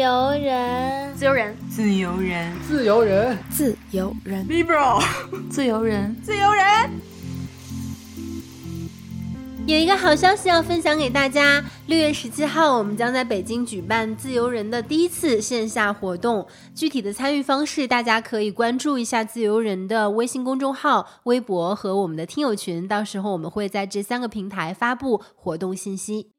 由人，自由人，自由人，自由人，自由人，liberal，自由人，自由人。有一个好消息要分享给大家，六月十七号，我们将在北京举办自由人的第一次线下活动。具体的参与方式，大家可以关注一下自由人的微信公众号、微博和我们的听友群，到时候我们会在这三个平台发布活动信息。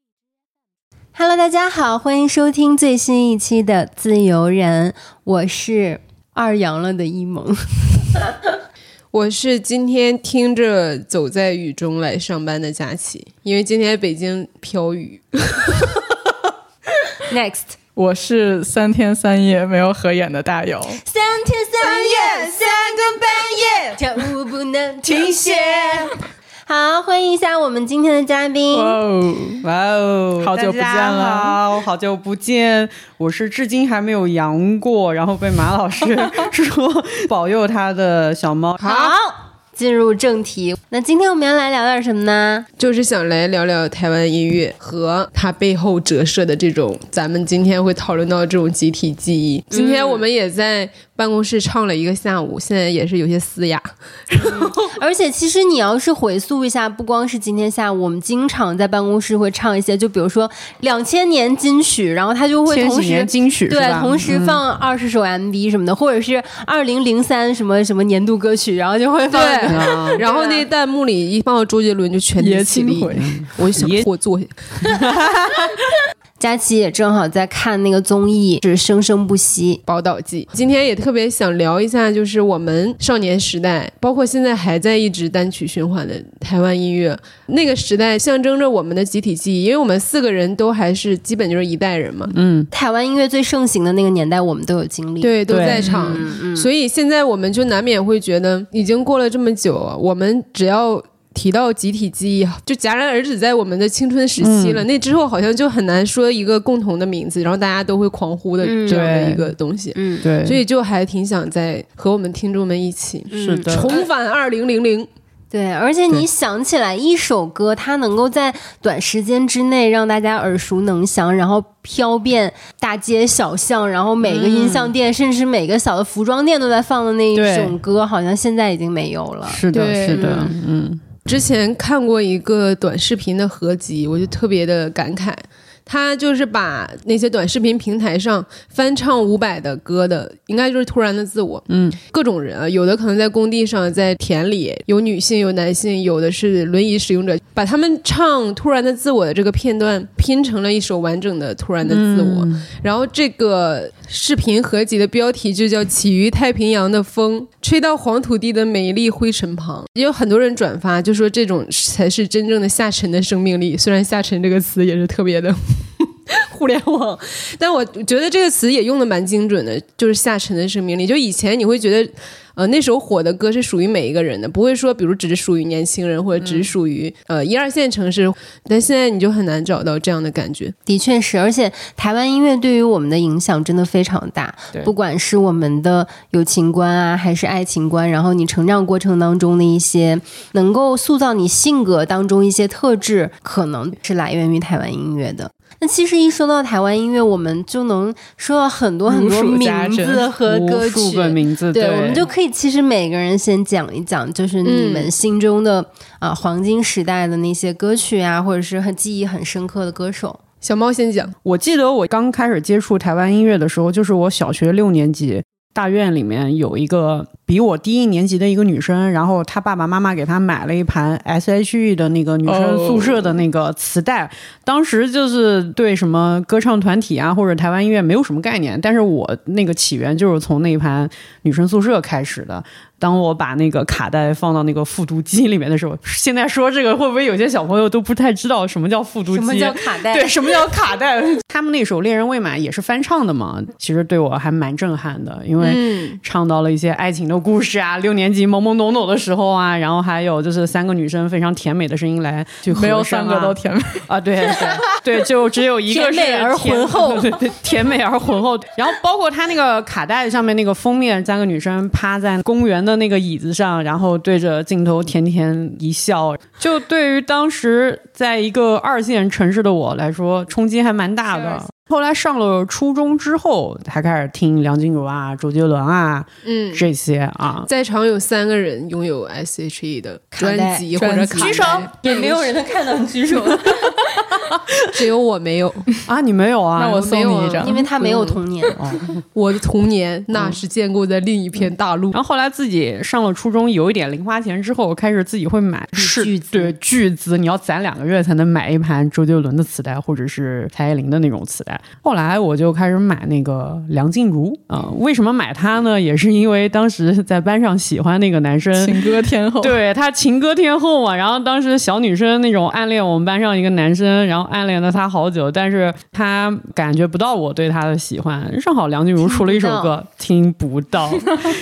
Hello，大家好，欢迎收听最新一期的自由人，我是二阳了的一萌。我是今天听着走在雨中来上班的佳琪，因为今天北京飘雨。Next，我是三天三夜没有合眼的大姚。三天三夜三更半夜，跳舞不能停歇。好，欢迎一下我们今天的嘉宾。哇哦，哇哦，好久不见了，好好久不见。我是至今还没有阳过，然后被马老师说保佑他的小猫。好。进入正题，那今天我们要来聊点什么呢？就是想来聊聊台湾音乐和它背后折射的这种，咱们今天会讨论到这种集体记忆。今天我们也在办公室唱了一个下午，现在也是有些嘶哑。而且其实你要是回溯一下，不光是今天下午，我们经常在办公室会唱一些，就比如说两千年金曲，然后他就会同时金曲对同时放二十首 MV 什么的，或者是二零零三什么什么年度歌曲，然后就会放。然后那弹幕里一放到周杰伦就全体起立，我想我坐下。佳琪也正好在看那个综艺，是《生生不息》宝岛记。今天也特别想聊一下，就是我们少年时代，包括现在还在一直单曲循环的台湾音乐，那个时代象征着我们的集体记忆，因为我们四个人都还是基本就是一代人嘛。嗯，台湾音乐最盛行的那个年代，我们都有经历，对，都在场。所以现在我们就难免会觉得，已经过了这么久，我们只要。提到集体记忆，就戛然而止在我们的青春时期了。那之后好像就很难说一个共同的名字，然后大家都会狂呼的这样的一个东西。嗯，对。所以就还挺想在和我们听众们一起，是的，重返二零零零。对，而且你想起来一首歌，它能够在短时间之内让大家耳熟能详，然后飘遍大街小巷，然后每个音像店，甚至每个小的服装店都在放的那一种歌，好像现在已经没有了。是的，是的，嗯。之前看过一个短视频的合集，我就特别的感慨。他就是把那些短视频平台上翻唱伍佰的歌的，应该就是《突然的自我》。嗯，各种人啊，有的可能在工地上，在田里，有女性，有男性，有的是轮椅使用者，把他们唱《突然的自我》的这个片段拼成了一首完整的《突然的自我》。然后这个视频合集的标题就叫《起于太平洋的风，吹到黄土地的每一粒灰尘旁》。也有很多人转发，就说这种才是真正的下沉的生命力。虽然“下沉”这个词也是特别的。互联网，但我觉得这个词也用的蛮精准的，就是下沉的生命力。就以前你会觉得，呃，那首火的歌是属于每一个人的，不会说，比如只是属于年轻人，或者只属于呃一二线城市。但现在你就很难找到这样的感觉。的确是，而且台湾音乐对于我们的影响真的非常大，不管是我们的友情观啊，还是爱情观，然后你成长过程当中的一些能够塑造你性格当中一些特质，可能是来源于台湾音乐的。那其实一说到台湾音乐，我们就能说到很多很多名字和歌曲，名字。对，我们就可以其实每个人先讲一讲，就是你们心中的啊黄金时代的那些歌曲啊，或者是很记忆很深刻的歌手。小猫先讲，我记得我刚开始接触台湾音乐的时候，就是我小学六年级。大院里面有一个比我低一年级的一个女生，然后她爸爸妈妈给她买了一盘 S.H.E 的那个女生宿舍的那个磁带。当时就是对什么歌唱团体啊或者台湾音乐没有什么概念，但是我那个起源就是从那一盘女生宿舍开始的。当我把那个卡带放到那个复读机里面的时候，现在说这个会不会有些小朋友都不太知道什么叫复读机？什么叫 卡带？对，什么叫卡带？他们那首《恋人未满》也是翻唱的嘛，其实对我还蛮震撼的，因为唱到了一些爱情的故事啊，六年级懵懵懂懂的时候啊，然后还有就是三个女生非常甜美的声音来去没有三个都甜美啊，对对对，就只有一个甜美而浑厚，对对，甜美而浑厚。然后包括他那个卡带上面那个封面，三个女生趴在公园的。那个椅子上，然后对着镜头甜甜一笑，就对于当时在一个二线城市的我来说，冲击还蛮大的。后来上了初中之后，才开始听梁静茹啊、周杰伦啊嗯，这些啊。在场有三个人拥有 S.H.E 的专辑或者专辑卡举手，也没有人能看到你举手，只有我没有。啊，你没有啊？那我送你一张因。为他没有童年。我的童年那是建构在另一片大陆。然后后来自己上了初中，有一点零花钱之后，开始自己会买是巨资对巨资，你要攒两个月才能买一盘周杰伦的磁带，或者是蔡依林的那种磁带。后来我就开始买那个梁静茹啊、为什么买她呢？也是因为当时在班上喜欢那个男生，情歌天后，对他情歌天后嘛，然后当时小女生那种暗恋我们班上一个男生，然后暗恋了他好久，但是他感觉不到我对他的喜欢。正好梁静茹出了一首歌，听不到，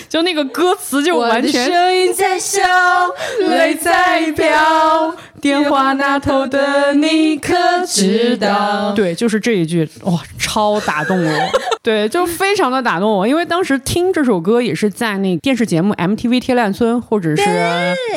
就那个歌词就完全声音在笑，泪在飘，电话那头的你可知道？对，就是这一句，哇，超打动我。对，就非常的打动我，因为当时听这首歌也是在那电视节目 MTV 贴烂村，或者是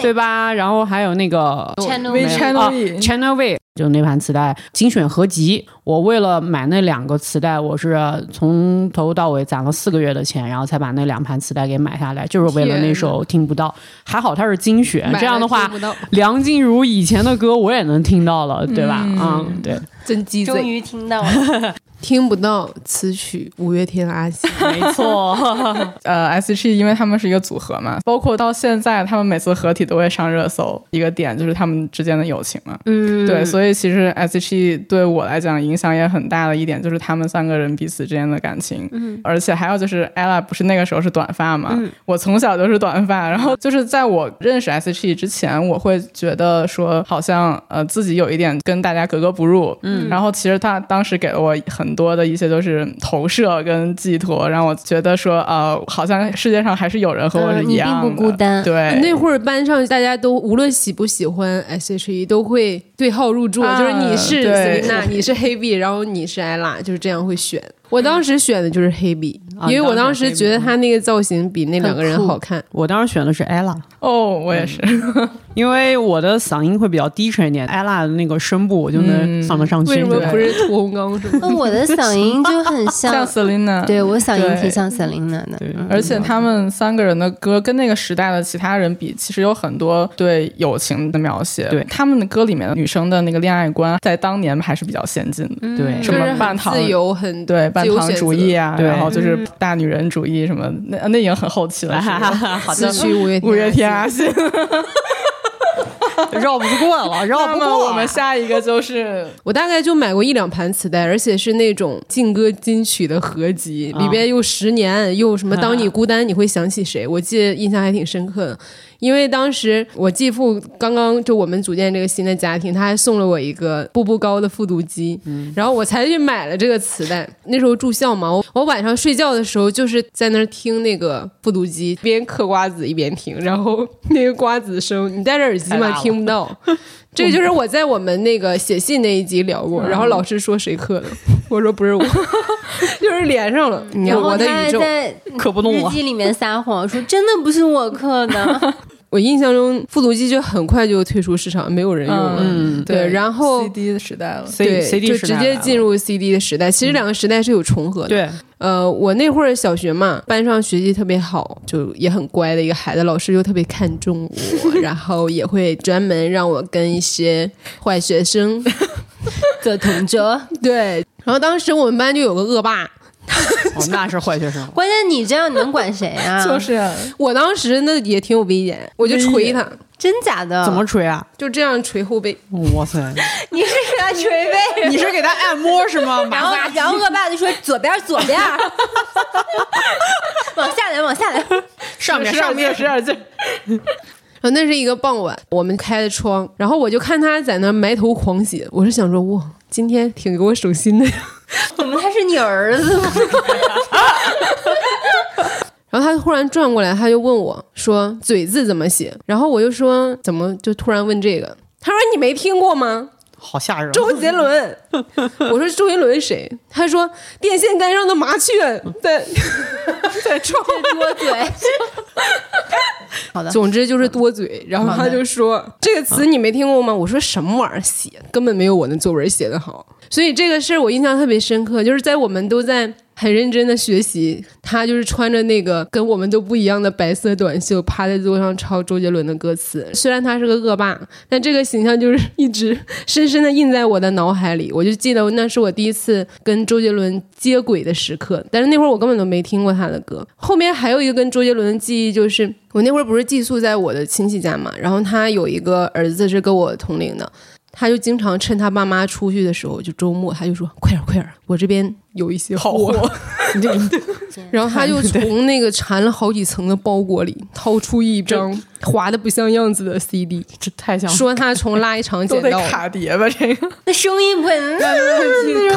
对吧？然后还有那个 Channel 微 V Channel 啊 V Channel V，就那盘磁带精选合集。我为了买那两个磁带，我是从头到尾攒了四个月的钱，然后才把那两盘磁带给买下来，就是为了那首《听不到》。还好它是精选，这样的话 梁静茹以前的歌我也能听到了，对吧？嗯，对，真鸡贼，终于听到了，听不到词曲。五月天阿信，没错。呃，S.H.E 因为他们是一个组合嘛，包括到现在他们每次合体都会上热搜，一个点就是他们之间的友情嘛。嗯，对，所以其实 S.H.E 对我来讲影响也很大的一点就是他们三个人彼此之间的感情，嗯，而且还有就是 ella 不是那个时候是短发嘛，我从小就是短发，然后就是在我认识 S.H.E 之前，我会觉得说好像呃自己有一点跟大家格格不入，嗯，然后其实他当时给了我很多的一些都是投射跟寄托，让我觉得说呃好像世界上还是有人和我是一样的，并不孤单。对，那会儿班上大家都无论喜不喜欢 S.H.E 都会对号入座，啊就是你是对。Selina，你是黑 B，然后你是 ella，就是这样会选。我当时选的就是黑啊因为我当时觉得他那个造型比那两个人好看。我当时选的是 ella，哦，我也是。因为我的嗓音会比较低沉一点，ella 的那个声部我就能上得上去。为什么不是屠洪刚是吗？那我的嗓音就很像 像，Selina，对我嗓音对挺像 Selina 的，对嗯而且他们三个人的歌跟那个时代的其他人比，其实有很多对友情的描写。对他们的歌里面的女生的那个恋爱观，在当年还是比较先进的。对什就是很么半糖自由，很对半糖自由选择。主义啊，对然后就是。大女人主义什么，那那已经很后期了。好的，四驱五月天五月天阿信，绕不过了，绕不过。么我们下一个就是我大概就买过一两盘磁带，而且是那种劲歌金曲的合集，啊。里边又十年，又什么当你孤单你会想起谁，我记得印象还挺深刻的。因为当时我继父刚刚就我们组建这个新的家庭，他还送了我一个步步高的复读机，然后我才去买了这个磁带。那时候住校嘛，我我晚上睡觉的时候就是在那儿听那个复读机，一边嗑瓜子一边听，然后那个瓜子声，你戴着耳机嘛听不到。这个就是我在我们那个写信那一集聊过，然后老师说谁刻的，我说不是我，就是连上了。你看然后他我的宇宙，还在可不弄了。日记里面撒谎说真的不是我刻的 我印象中复读机就很快就退出市场，没有人用了。嗯对然后 CD 的时代了。C 对 CD 就直接进入 CD 的时代。其实两个时代是有重合的。对，呃，我那会儿小学嘛，班上学习特别好，就也很乖的一个孩子，老师又特别看重我，然后也会专门让我跟一些坏学生 做同桌。对。然后当时我们班就有个恶霸，哦，那是坏学生。关键你这样你能管谁啊？就是我当时那也挺有威严，我就捶他，真假的？怎么捶啊？就这样捶后背。哇塞！你是给他捶背？你是给他按摩是吗？然后然后恶霸就说左边左边，往下来往下来。上面上面劲使点劲。然后那是一个傍晚，我们开的窗，然后我就看他在那埋头狂写，我是想说，哇，今天挺给我省心的呀。怎么他是你儿子吗？然后他忽然转过来，他就问我说：“嘴字怎么写？”然后我就说：“怎么就突然问这个？”他说：“你没听过吗？好吓人。周杰伦。”我说：“周杰伦谁？”他说：“电线杆上的麻雀在 在窗多嘴。好的，总之就是多嘴，然后他就说这个词你没听过吗？我说什么玩意儿写，根本没有我那作文写的好。所以这个事儿我印象特别深刻，就是在我们都在。很认真的学习，他就是穿着那个跟我们都不一样的白色短袖，趴在桌上抄周杰伦的歌词。虽然他是个恶霸，但这个形象就是一直深深的印在我的脑海里。我就记得那是我第一次跟周杰伦接轨的时刻，但是那会儿我根本都没听过他的歌。后面还有一个跟周杰伦的记忆，就是我那会儿不是寄宿在我的亲戚家嘛，然后他有一个儿子是跟我同龄的。他就经常趁他爸妈出去的时候，就周末他就说：“快点快点，我这边有一些好货。”然后他就从那个缠了好几层的包裹里掏出一张滑的不像样子的 CD，这太像说他从垃圾场捡到卡碟吧？这个 那声音不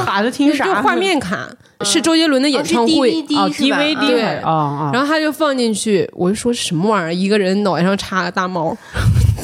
卡的听啥？就画面卡，是周杰伦的演唱会啊，DVD 对啊啊。然后他就放进去，我就说什么玩意儿？一个人脑袋上插个大猫。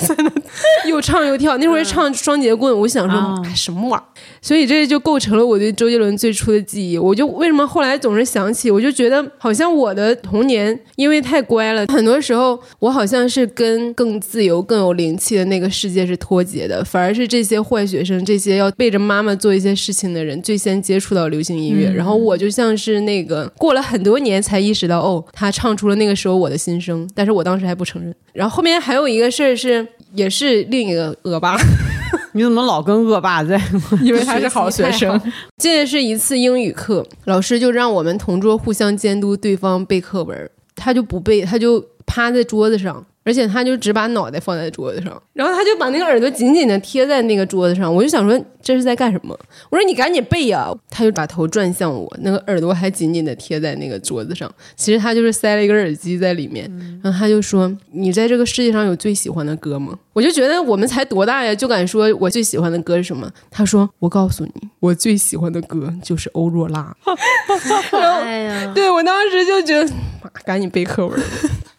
在那 又唱又跳，那会儿唱双节棍，我想说什么玩意儿？所以这就构成了我对周杰伦最初的记忆。我就为什么后来总是想起，我就觉得好像我的童年因为太乖了，很多时候我好像是跟更自由、更有灵气的那个世界是脱节的，反而是这些坏学生、这些要背着妈妈做一些事情的人最先接触到流行音乐，然后我就像是那个过了很多年才意识到，哦，他唱出了那个时候我的心声，但是我当时还不承认。然后后面还有一个事儿是。也是另一个恶霸，你怎么老跟恶霸在？因为他是好学生。这是一次英语课，老师就让我们同桌互相监督对方背课文，他就不背，他就趴在桌子上。而且他就只把脑袋放在桌子上，然后他就把那个耳朵紧紧的贴在那个桌子上。我就想说这是在干什么？我说你赶紧背呀！他就把头转向我，那个耳朵还紧紧的贴在那个桌子上。其实他就是塞了一个耳机在里面。然后他就说：“你在这个世界上有最喜欢的歌吗？”我就觉得我们才多大呀，就敢说我最喜欢的歌是什么？他说：“我告诉你，我最喜欢的歌就是欧若拉。”哎呀，对我当时就觉得，赶紧背课文。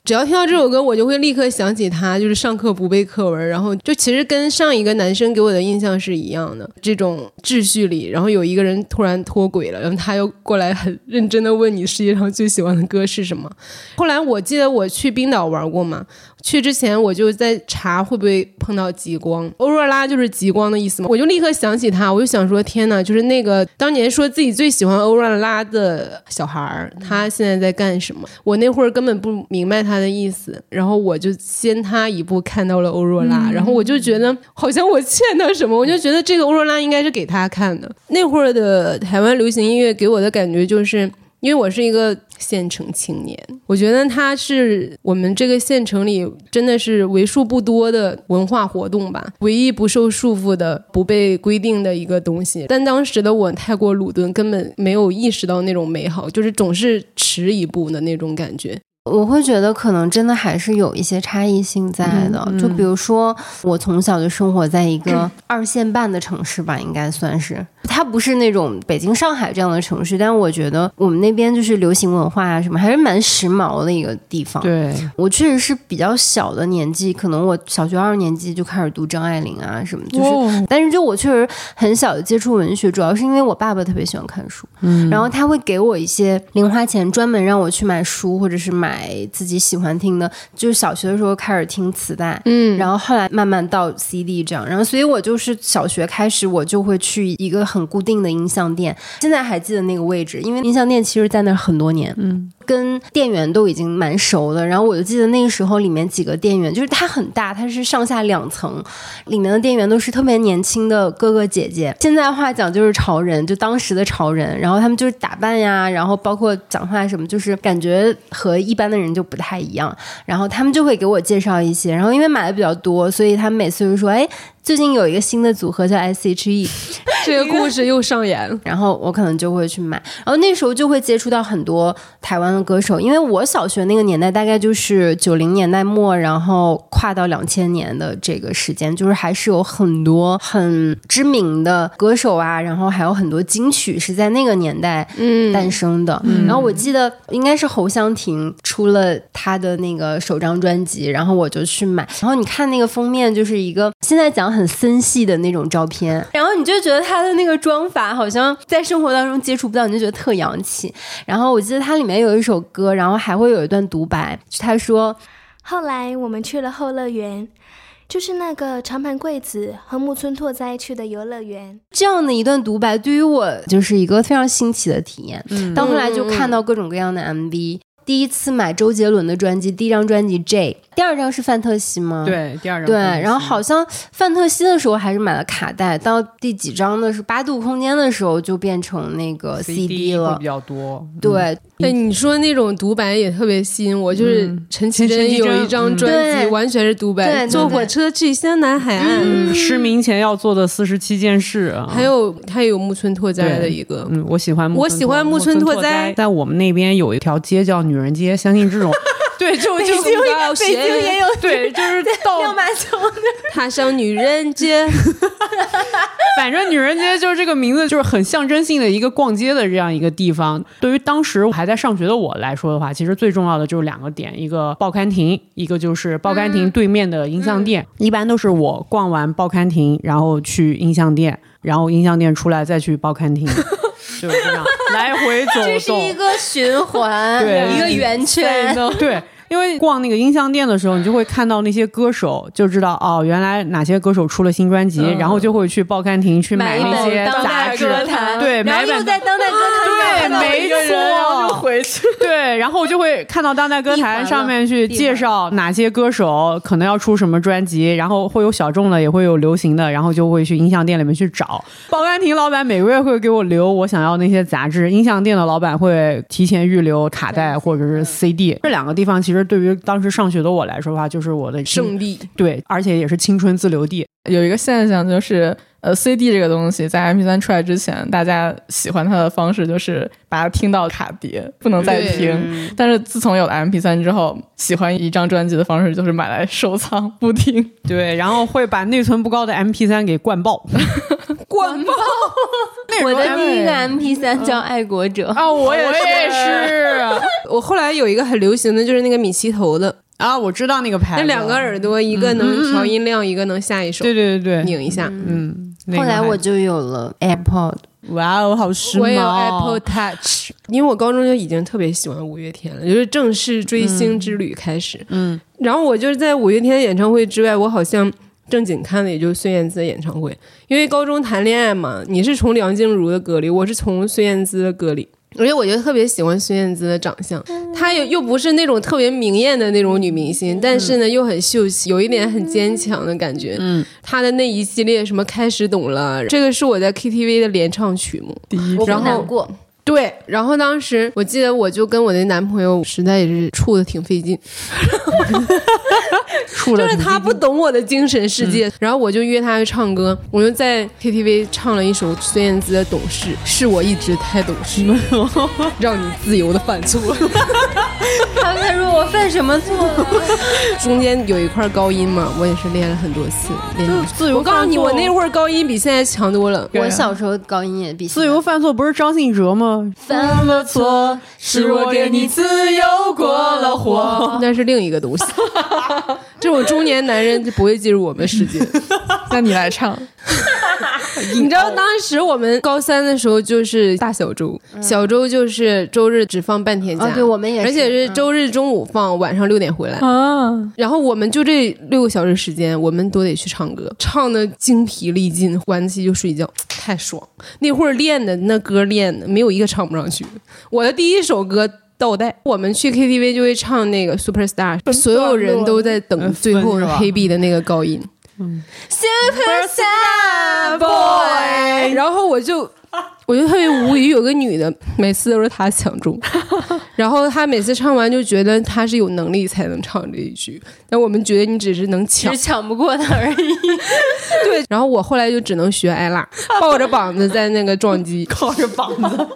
只要听到这首歌，我就会立刻想起他，就是上课不背课文，然后就其实跟上一个男生给我的印象是一样的，这种秩序里，然后有一个人突然脱轨了，然后他又过来很认真的问你世界上最喜欢的歌是什么。后来我记得我去冰岛玩过嘛。去之前我就在查会不会碰到极光，欧若拉就是极光的意思嘛，我就立刻想起他，我就想说天呐，就是那个当年说自己最喜欢欧若拉的小孩儿，他现在在干什么？我那会儿根本不明白他的意思，然后我就先他一步看到了欧若拉，然后我就觉得好像我欠他什么，我就觉得这个欧若拉应该是给他看的。那会儿的台湾流行音乐给我的感觉就是。因为我是一个县城青年，我觉得它是我们这个县城里真的是为数不多的文化活动吧，唯一不受束缚的、不被规定的一个东西。但当时的我太过鲁钝，根本没有意识到那种美好，就是总是迟一步的那种感觉。我会觉得可能真的还是有一些差异性在的，就比如说我从小就生活在一个二线半的城市吧，应该算是。它不是那种北京、上海这样的城市，但是我觉得我们那边就是流行文化啊什么，还是蛮时髦的一个地方。对我确实是比较小的年纪，可能我小学二年级就开始读张爱玲啊什么，就是，但是就我确实很小的接触文学，主要是因为我爸爸特别喜欢看书，嗯，然后他会给我一些零花钱，专门让我去买书或者是买。买自己喜欢听的，就是小学的时候开始听磁带，嗯，然后后来慢慢到 CD 这样，然后所以我就是小学开始我就会去一个很固定的音像店，现在还记得那个位置，因为音像店其实在那很多年，嗯。跟店员都已经蛮熟的，然后我就记得那个时候里面几个店员，就是它很大，它是上下两层，里面的店员都是特别年轻的哥哥姐姐。现在话讲就是潮人，就当时的潮人，然后他们就是打扮呀，然后包括讲话什么，就是感觉和一般的人就不太一样。然后他们就会给我介绍一些，然后因为买的比较多，所以他们每次就说：“哎。”最近有一个新的组合叫 S.H.E，这个故事又上演了。然后我可能就会去买，然后那时候就会接触到很多台湾的歌手，因为我小学那个年代大概就是九零年代末，然后跨到两千年的这个时间，就是还是有很多很知名的歌手啊，然后还有很多金曲是在那个年代诞生的。然后我记得应该是侯湘婷出了她的那个首张专辑，然后我就去买。然后你看那个封面，就是一个现在讲。很森系的那种照片，然后你就觉得他的那个妆法好像在生活当中接触不到，你就觉得特洋气。然后我记得它里面有一首歌，然后还会有一段独白，他说：“后来我们去了后乐园，就是那个长盘贵子和木村拓哉去的游乐园。这样的一段独白，对于我就是一个非常新奇的体验。嗯到后来就看到各种各样的 MV。第一次买周杰伦的专辑，第一张专辑 J，第二张是范特西吗？对，第二张对，然后好像范特西的时候还是买了卡带，到第几张的是八度空间的时候就变成那个 CD 了会比。较多。嗯，对，对你说那种独白也特别吸引我，就是嗯。陈绮陈绮贞贞有一张嗯专辑完全是独白，坐火车去香南海岸，嗯，失明前要做的四十七件事啊，还有他有木村拓哉的一个，嗯，我喜欢木我喜欢木村拓拓哉在我们那边有一条街叫女人街，相信这种，对，就就北京高北京也有对，就是到。踏上女人街，反正女人街就是这个名字，就是很象征性的一个逛街的这样一个地方。对于当时还在上学的我来说的话，其实最重要的就是两个点，一个报刊亭，一个就是报刊亭对面的音像店。一般都是我逛完报刊亭，然后去音像店，然后音像店出来再去报刊亭，就是这样 来回走动这是。一个循环，对一个圆圈。对，因为逛那个音像店的时候，你就会看到那些歌手，就知道哦，原来哪些歌手出了新专辑，然后就会去报刊亭去买那些本当杂志代歌，坛，对，然后买一本又在当代歌坛上对，看到没错，回去。对，然后我就会看到当代歌坛上面去介绍哪些歌手可能要出什么专辑，然后会有小众的，也会有流行的，然后就会去音像店里面去找。报刊亭老板每个月会给我留我想要那些杂志，音像店的老板会提前预留卡带或者是 CD。这两个地方其实对于当时上学的我来说的话，就是我的圣地。对，而且也是青春自留地。有一个现象就是，呃，CD 这个东西在 MP3 出来之前，大家喜欢它的方式就是把它听到卡碟，不能再听。但是自从有了 MP3 之后，喜欢一张专辑的方式就是买来收藏不听。对，然后会把内存不高的 MP3 给灌爆。灌爆！我的第一个 MP 三叫《爱国者》，啊，我也我也是 我后来有一个很流行的就是那个米奇头的，啊，我知道那个牌子，那两个耳朵，一个能调音量，一个能下一首，对对对对，拧一下。嗯，那个后来我就有了 AirPod。哇哦，好时髦！我也有 Apple Touch，因为我高中就已经特别喜欢五月天了，就是正式追星之旅开始。嗯，然后我就是在五月天的演唱会之外，我好像正经看的也就是孙燕姿的演唱会，因为高中谈恋爱嘛，你是从梁静茹的歌里，我是从孙燕姿的歌里。而且我就特别喜欢孙燕姿的长相，她又又不是那种特别明艳的那种女明星，但是呢又很秀气，有一点很坚强的感觉。嗯，她的那一系列什么开始懂了，这个是我在 KTV 的联唱曲目。我然后不难过，对，然后当时我记得我就跟我那男朋友实在也是处的挺费劲，处了就是他不懂我的精神世界，然后我就约他去唱歌，我就在 KTV 唱了一首孙燕姿的《懂事》，是我一直太懂事，让你自由的犯错。他他说我犯什么错了？中间有一块高音嘛，我也是练了很多次，练了。自由我告诉你，我那会儿高音比现在强多了。我小时候高音也比自由犯错不是张信哲吗？犯了错，是我给你自由过了火。那是另一个东西，这种中年男人就不会进入我们世界。那你来唱，你知道当时我们高三的时候就是大小周，小周就是周日只放半天假，我们也是，而且是周日中午放，晚上六点回来。啊，然后我们就这六个小时时间，我们都得去唱歌，唱的精疲力尽，晚自习就睡觉，太爽。那会儿练的那歌练的，没有一个唱不上去。我的第一首歌。倒带，我们去 KTV 就会唱那个 Superstar，所有人都在等最后是黑 B 的那个高音。Superstar boy，然后我就我就特别无语，有个女的每次都是她抢中，然后她每次唱完就觉得她是有能力才能唱这一句，但我们觉得你只是能抢只是，抢不过她而已。对。然后我后来就只能学艾拉，抱着膀子在那个撞击，靠着膀子，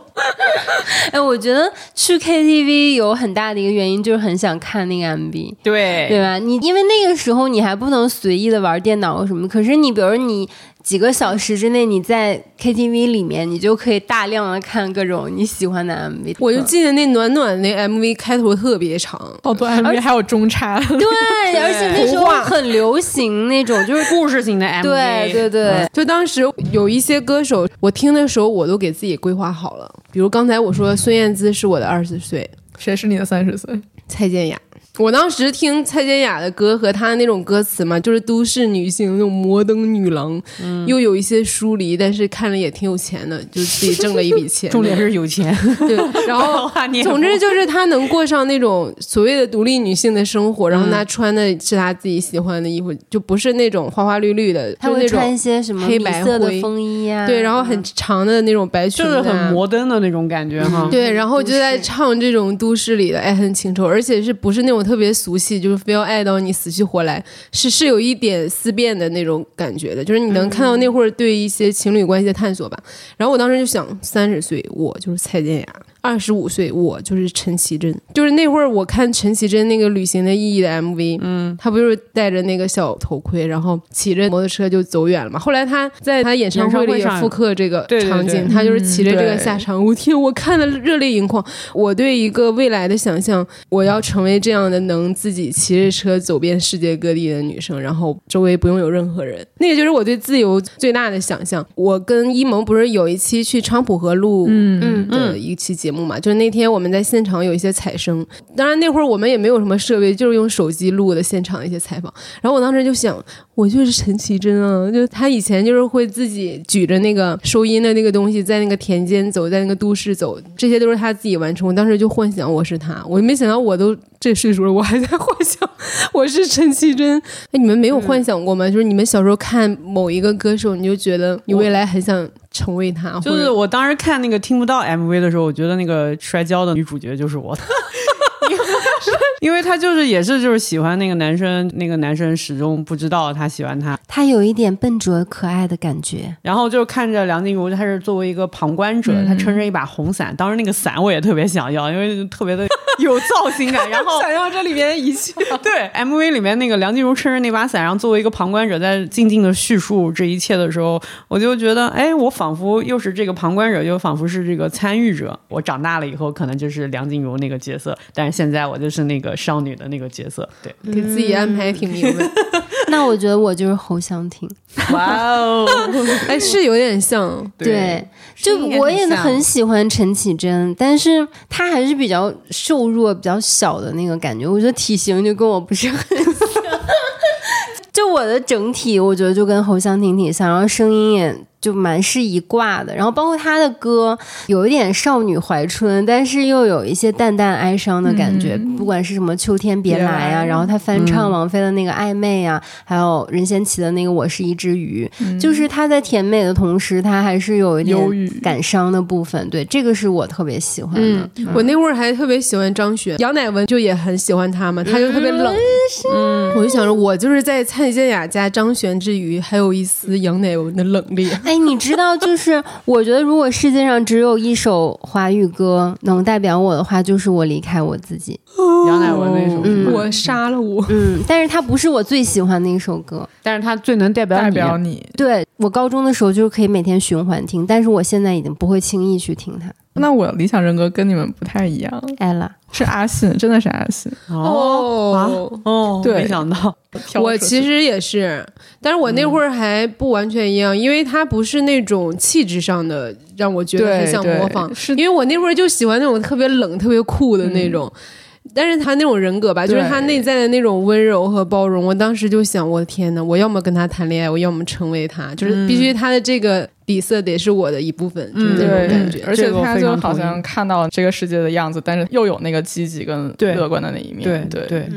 哎，我觉得去 KTV 有很大的一个原因就是很想看那个 MV。对对吧？你因为那个时候你还不能随意的玩电脑什么，可是你比如你几个小时之内你在 KTV 里面，你就可以大量的看各种你喜欢的 MV。我就记得那暖暖那 MV 开头特别长，好多 MV 还有中插，对，而且那时候很流行那种，就是故事型的 MV，对对对，就当时有一些歌手，我听的时候我都给自己规划好了，比如刚才我说孙燕姿是我的二十岁，谁是你的三十岁？蔡健雅。我当时听蔡健雅的歌和她的那种歌词嘛，就是都市女性那种摩登女郎，又有一些疏离，但是看着也挺有钱的，就自己挣了一笔钱。重点是有钱。对，然后 总之就是她能过上那种所谓的独立女性的生活，然后她穿的是她自己喜欢的衣服，就不是那种花花绿绿的，她会穿一些什么黑白色的风衣呀，对，然后很长的那种白裙，就是很摩登的那种感觉哈。对，然后就在唱这种都市里的爱恨情仇，而且是不是那种特别俗气，就是非要爱到你死去活来，是是有一点思辨的那种感觉的，就是你能看到那会儿对一些情侣关系的探索吧。然后我当时就想，三十岁我就是蔡健雅。二十五岁，我就是陈绮贞，就是那会儿我看陈绮贞那个《旅行的意义》的 MV，嗯，她不就是戴着那个小头盔，然后骑着摩托车就走远了嘛。后来她在她演唱会里也复刻这个场景，她就是骑着这个下场。我天，我看的热泪盈眶。我对一个未来的想象，我要成为这样的能自己骑着车走遍世界各地的女生，然后周围不用有任何人。那个就是我对自由最大的想象。我跟一萌不是有一期去昌普河录嗯的一期节目。嘛，就是那天我们在现场有一些采声，当然那会儿我们也没有什么设备，就是用手机录的现场一些采访。然后我当时就想，我就是陈绮贞啊，就她以前就是会自己举着那个收音的那个东西，在那个田间走，在那个都市走，这些都是她自己完成。我当时就幻想我是她，我没想到我都这岁数了，我还在幻想我是陈绮贞。哎，你们没有幻想过吗？就是你们小时候看某一个歌手，你就觉得你未来很想。成为他，就是我当时看那个听不到 MV 的时候，我觉得那个摔跤的女主角就是我。因为他就是也是就是喜欢那个男生，那个男生始终不知道他喜欢他，他有一点笨拙可爱的感觉。然后就看着梁静茹，他是作为一个旁观者，他撑着一把红伞，当时那个伞我也特别想要，因为特别的 有造型感。然后 想要这里面的一切。对，MV 里面那个梁静茹撑着那把伞，然后作为一个旁观者在静静的叙述这一切的时候，我就觉得，哎，我仿佛又是这个旁观者，又仿佛是这个参与者。我长大了以后，可能就是梁静茹那个角色，但是现在我就是那个少女的那个角色。对，给自己安排挺明白。那我觉得我就是侯湘婷。哇哦，哎，是有点像。对，就我也很喜欢陈绮贞，但是她还是比较瘦弱、比较小的那个感觉。我觉得体型就跟我不是很像。就我的整体，我觉得就跟侯湘婷挺像，然后声音也。就蛮是一挂的，然后包括他的歌有一点少女怀春，但是又有一些淡淡哀伤的感觉。不管是什么秋天别来啊，然后他翻唱王菲的那个暧昧啊，还有任贤齐的那个我是一只鱼，就是他在甜美的同时，他还是有一点感伤的部分。对，这个是我特别喜欢的。我那会儿还特别喜欢张悬，杨乃文就也很喜欢他嘛，他就特别冷。嗯，我就想着我就是在蔡健雅加张悬之余，还有一丝杨乃文的冷冽。哎，你知道，就是我觉得，如果世界上只有一首华语歌能代表我的话，就是我离开我自己。杨乃文那首，嗯，我杀了我。嗯，但是它不是我最喜欢的一首歌，但是它最能代表代表你。对我高中的时候就是可以每天循环听，但是我现在已经不会轻易去听它。那我理想人格跟你们不太一样。ella 是阿信，真的是阿信。哦哦，对，没想到。我其实也是，但是我那会儿还不完全一样，因为他不是那种气质上的让我觉得很想模仿，是因为我那会儿就喜欢那种特别冷、特别酷的那种。但是他那种人格吧，就是他内在的那种温柔和包容。我当时就想，我的天呐，我要么跟他谈恋爱，我要么成为他，就是必须他的这个底色得是我的一部分，就是那种感觉。而且他就好像看到这个世界的样子，但是又有那个积极跟乐观的那一面。对对对，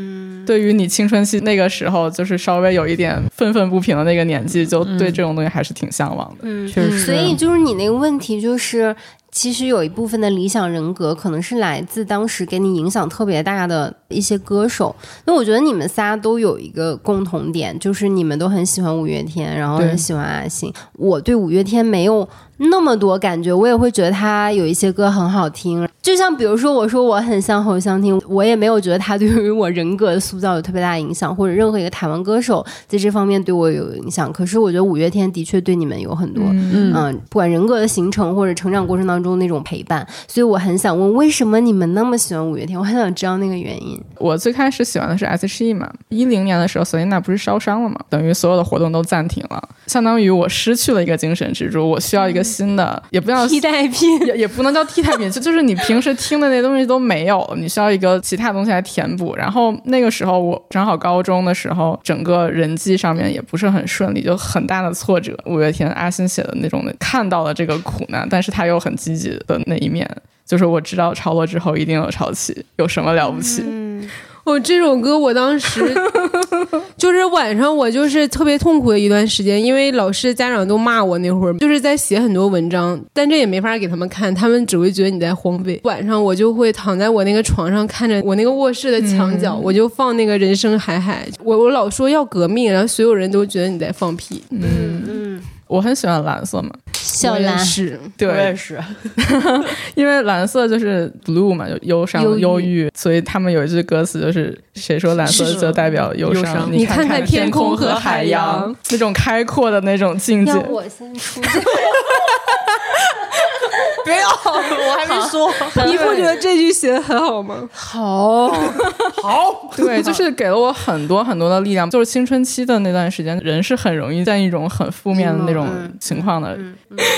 对于你青春期那个时候，就是稍微有一点愤愤不平的那个年纪，就对这种东西还是挺向往的。嗯，确实。所以就是你那个问题就是。其实有一部分的理想人格，可能是来自当时给你影响特别大的一些歌手。那我觉得你们仨都有一个共同点，就是你们都很喜欢五月天，然后很喜欢阿信。我对五月天没有。那么多感觉，我也会觉得他有一些歌很好听。就像比如说，我说我很像侯湘婷，我也没有觉得他对于我人格的塑造有特别大的影响，或者任何一个台湾歌手在这方面对我有影响。可是我觉得五月天的确对你们有很多，嗯，不管人格的形成或者成长过程当中那种陪伴。所以我很想问，为什么你们那么喜欢五月天？我很想知道那个原因。我最开始喜欢的是 S.H.E 嘛，一零年的时候，Selina 不是烧伤了嘛，等于所有的活动都暂停了，相当于我失去了一个精神支柱，我需要一个。新的，也不要 替代品，也也不能叫替代品，就 就是你平时听的那东西都没有了，你需要一个其他东西来填补。然后那个时候我正好高中的时候，整个人际上面也不是很顺利，就很大的挫折。五月天阿信写的那种的，看到了这个苦难，但是他又很积极的那一面，就是我知道潮落之后一定有潮起，有什么了不起？哦，这首歌我当时 就是晚上，我就是特别痛苦的一段时间，因为老师、家长都骂我那会儿，就是在写很多文章，但这也没法给他们看，他们只会觉得你在荒废。晚上我就会躺在我那个床上，看着我那个卧室的墙角，我就放那个人生海海，我我老说要革命，然后所有人都觉得你在放屁。嗯嗯，我很喜欢蓝色嘛。小蓝。是，对，我也是，因为蓝色就是 blue 嘛，就忧伤、忧郁，所以他们有一句歌词就是“谁说蓝色就代表忧伤？你看看天空和海洋，那种开阔的那种境界。”我先出。不要，我还没说。你不觉得这句写的很好吗？好好，对，就是给了我很多很多的力量。就是青春期的那段时间，人是很容易在一种很负面的那种情况的，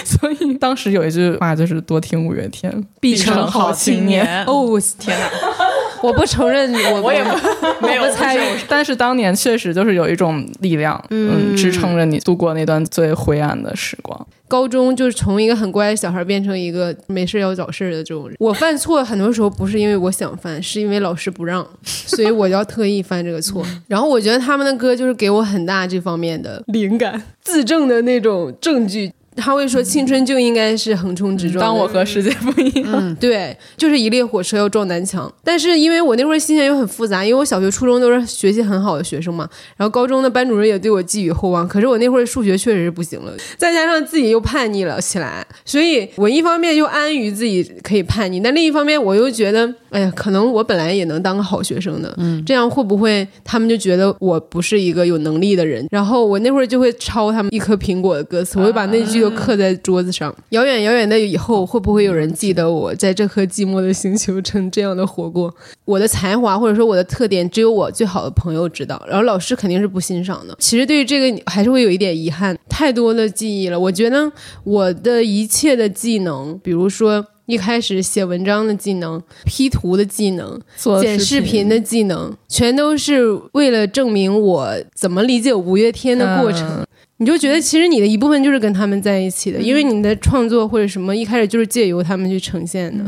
所以当时有一句话就是“多听五月天，必成好青年”。哦，天哪！我不承认，我我也不没有参与，但是当年确实就是有一种力量，嗯，支撑着你度过那段最灰暗的时光。高中就是从一个很乖的小孩变成一个没事要找事的这种人。我犯错很多时候不是因为我想犯，是因为老师不让，所以我要特意犯这个错。然后我觉得他们的歌就是给我很大这方面的灵感，自证的那种证据。他会说青春就应该是横冲直撞。当我和世界不一样，对，就是一列火车要撞南墙。但是因为我那会儿心情又很复杂，因为我小学、初中都是学习很好的学生嘛，然后高中的班主任也对我寄予厚望。可是我那会儿数学确实是不行了，再加上自己又叛逆了起来，所以我一方面又安于自己可以叛逆，但另一方面我又觉得，哎呀，可能我本来也能当个好学生的，嗯，这样会不会他们就觉得我不是一个有能力的人？然后我那会儿就会抄他们一颗苹果的歌词，我就把那句。就刻在桌子上。遥远遥远的以后，会不会有人记得我在这颗寂寞的星球曾这样的活过？我的才华或者说我的特点，只有我最好的朋友知道。然后老师肯定是不欣赏的。其实对于这个还是会有一点遗憾，太多的记忆了。我觉得我的一切的技能，比如说一开始写文章的技能、P 图的技能、剪视频的技能，全都是为了证明我怎么理解五月天的过程。你就觉得其实你的一部分就是跟他们在一起的，因为你的创作或者什么一开始就是借由他们去呈现的。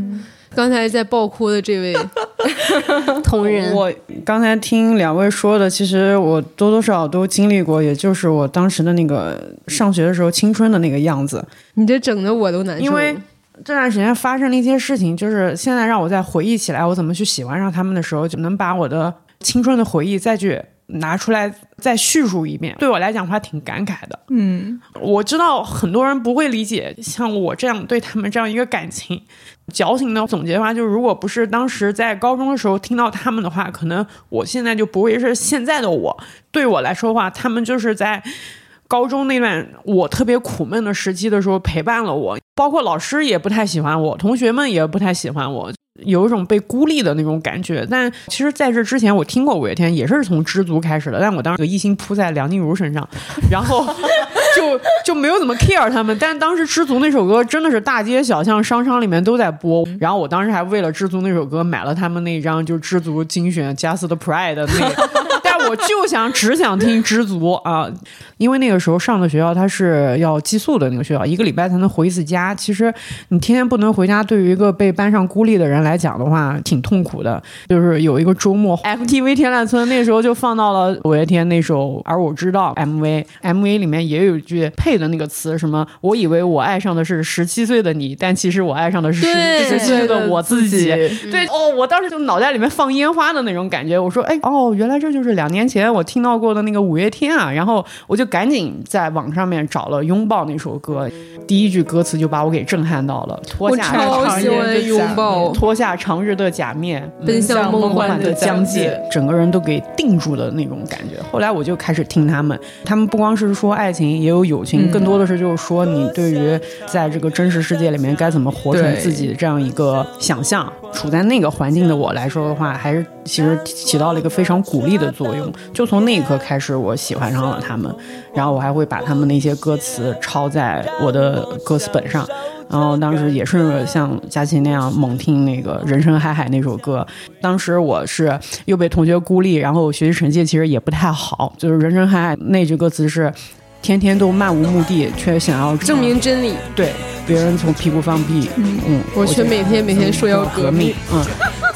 刚才在爆哭的这位 同仁，我刚才听两位说的，其实我多多少少都经历过，也就是我当时的那个上学的时候青春的那个样子。你这整的我都难受，因为这段时间发生了一些事情，就是现在让我再回忆起来，我怎么去喜欢上他们的时候，就能把我的青春的回忆再去。拿出来再叙述一遍，对我来讲话挺感慨的。嗯，我知道很多人不会理解像我这样对他们这样一个感情。矫情的总结的话，就是如果不是当时在高中的时候听到他们的话，可能我现在就不会是现在的我。对我来说的话，他们就是在高中那段我特别苦闷的时期的时候陪伴了我，包括老师也不太喜欢我，同学们也不太喜欢我。有一种被孤立的那种感觉，但其实在这之前，我听过五月天，也是从《知足》开始的，但我当时一心扑在梁静茹身上，然后就就没有怎么 care 他们。但当时《知足》那首歌真的是大街小巷、商场里面都在播，然后我当时还为了《知足》那首歌买了他们那张就《知足精选 Just Pride》的那个。我就想只想听知足啊，因为那个时候上的学校它是要寄宿的那个学校，一个礼拜才能回一次家。其实你天天不能回家，对于一个被班上孤立的人来讲的话，挺痛苦的。就是有一个周末，FTV 天籁村那时候就放到了五月天那首《而我知道》MV，MV 里面也有一句配的那个词，什么我以为我爱上的是十七岁的你，但其实我爱上的是十七岁的我自己。对哦，我当时就脑袋里面放烟花的那种感觉。我说，哎哦，原来这就是两。年前我听到过的那个五月天啊，然后我就赶紧在网上面找了《拥抱》那首歌，第一句歌词就把我给震撼到了。脱下长日的拥抱，脱下长日的假面，奔向梦幻的疆界，整个人都给定住的那种感觉。后来我就开始听他们，他们不光是说爱情，也有友情，更多的是就是说你对于在这个真实世界里面该怎么活成自己的这样一个想象。处在那个环境的我来说的话，还是其实起到了一个非常鼓励的作用。就从那一刻开始，我喜欢上了他们，然后我还会把他们那些歌词抄在我的歌词本上。然后当时也是像佳琪那样猛听那个《人生海海》那首歌。当时我是又被同学孤立，然后学习成绩其实也不太好。就是《人生海海》那句歌词是。天天都漫无目的，却想要 证明真理。对，别人从屁股放屁，嗯，我却每天每天说要革命，嗯，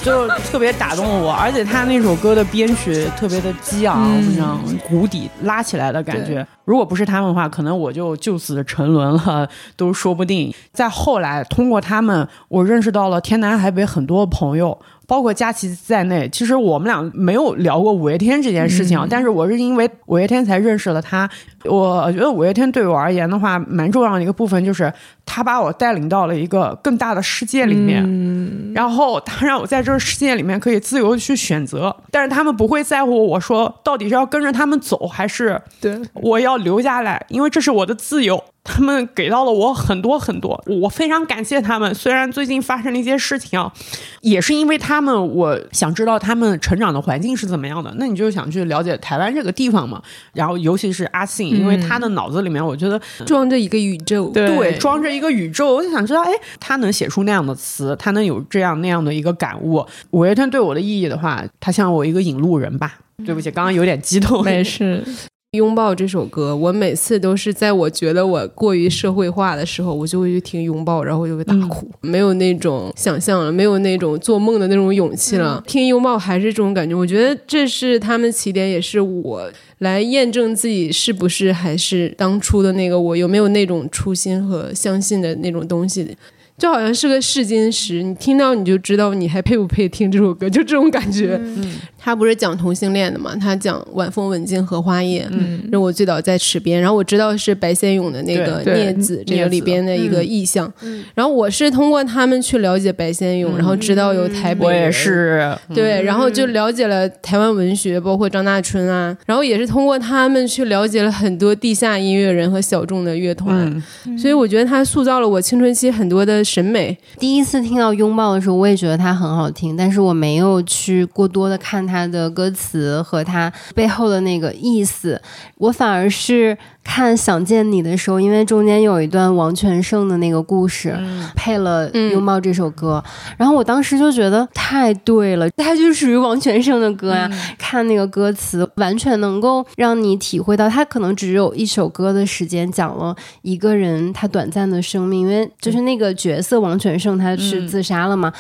就特别打动我。而且他那首歌的编曲特别的激昂，让谷底拉起来的感觉。如果不是他们的话，可能我就就此沉沦了，都说不定。再后来，通过他们，我认识到了天南海北很多朋友。包括佳琪在内，其实我们俩没有聊过五月天这件事情，但是我是因为五月天才认识了他。我觉得五月天对我而言的话，蛮重要的一个部分就是他把我带领到了一个更大的世界里面，嗯然后他让我在这个世界里面可以自由的去选择，但是他们不会在乎我说到底是要跟着他们走还是对我要留下来，因为这是我的自由。他们给到了我很多很多，我非常感谢他们。虽然最近发生了一些事情啊，也是因为他们，我想知道他们成长的环境是怎么样的。那你就想去了解台湾这个地方嘛。然后尤其是阿信，因为他的脑子里面，我觉得装着一个宇宙，对，装着一个宇宙。我就想知道，哎，他能写出那样的词，他能有这样那样的一个感悟。五月天对我的意义的话，他像我一个引路人吧。对不起，刚刚有点激动。没事。拥抱这首歌，我每次都是在我觉得我过于社会化的时候，我就会去听拥抱，然后就会大哭，没有那种想象了，没有那种做梦的那种勇气了。听拥抱还是这种感觉，我觉得这是他们起点，也是我来验证自己是不是还是当初的那个我，有没有那种初心和相信的那种东西。就好像是个试金石，你听到你就知道你还配不配听这首歌，就这种感觉。他不是讲同性恋的嘛？他讲晚风吻尽荷花叶，嗯让我醉倒在池边。然后我知道是白先勇的那个《孽子》这个里边的一个意象。然后我是通过他们去了解白先勇，然后知道有台北。我也是。对，然后就了解了台湾文学，包括张大春啊。然后也是通过他们去了解了很多地下音乐人和小众的乐团。所以我觉得他塑造了我青春期很多的。审美第一次听到拥抱的时候，我也觉得它很好听，但是我没有去过多的看它的歌词和它背后的那个意思，我反而是。看《想见你》的时候，因为中间有一段王全胜的那个故事，配了《拥抱》这首歌，然后我当时就觉得太对了，它就属于王全胜的歌呀。看那个歌词，完全能够让你体会到，他可能只有一首歌的时间，讲了一个人他短暂的生命，因为就是那个角色王全胜他是自杀了嘛。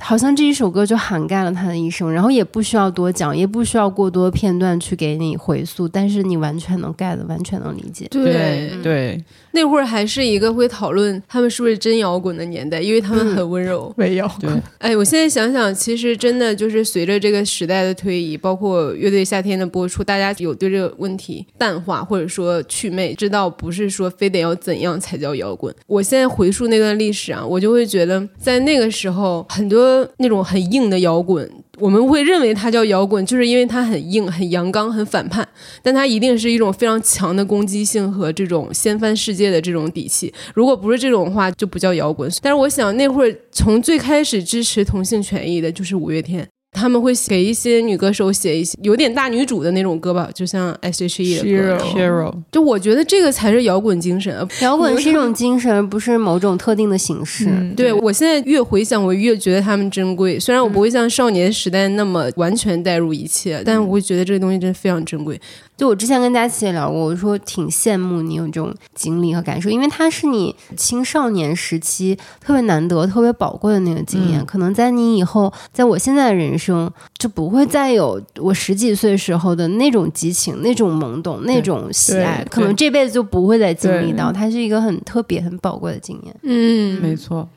好像这一首歌就涵盖了他的一生，然后也不需要多讲，也不需要过多片段去给你回溯，但是你完全能 get，完全能理解。对对，那会儿还是一个会讨论他们是不是真摇滚的年代，因为他们很温柔。没有。对。哎，我现在想想，其实真的就是随着这个时代的推移，包括乐队夏天的播出，大家有对这个问题淡化或者说祛魅，知道不是说非得要怎样才叫摇滚。我现在回溯那段历史啊，我就会觉得在那个时候很多。那种很硬的摇滚，我们会认为它叫摇滚，就是因为它很硬、很阳刚、很反叛，但它一定是一种非常强的攻击性和这种掀翻世界的这种底气。如果不是这种话，就不叫摇滚。但是我想，那会儿从最开始支持同性权益的就是五月天。他们会给一些女歌手写一些有点大女主的那种歌吧，就像 S.H.E 的歌。就我觉得这个才是摇滚精神。摇滚是一种精神，不是某种特定的形式。对我现在越回想，我越觉得他们珍贵。虽然我不会像少年时代那么完全带入一切，但我会觉得这个东西真的非常珍贵。就我之前跟佳琪也聊过，我说挺羡慕你有这种经历和感受，因为它是你青少年时期特别难得、特别宝贵的那个经验。可能在你以后，在我现在的人生，就不会再有我十几岁时候的那种激情、那种懵懂、那种喜爱，可能这辈子就不会再经历到。它是一个很特别、很宝贵的经验。嗯，没错，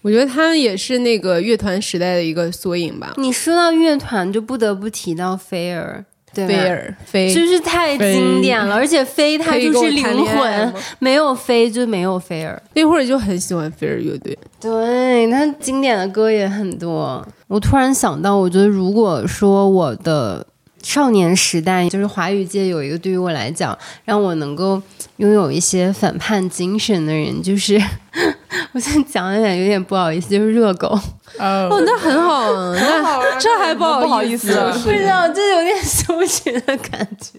我觉得他也是那个乐团时代的一个缩影吧。你说到乐团，就不得不提到菲儿。飞儿飞就是太经典了，而且飞它就是灵魂，没有飞就没有菲儿。那会儿就很喜欢飞儿乐队，对，他经典的歌也很多。我突然想到，我觉得如果说我的少年时代，就是华语界有一个对于我来讲，让我能够拥有一些反叛精神的人，就是我现在讲一点有点不好意思，就是热狗。哦，那很好，那 这还不好意思？不知道，就是有点羞耻的感觉。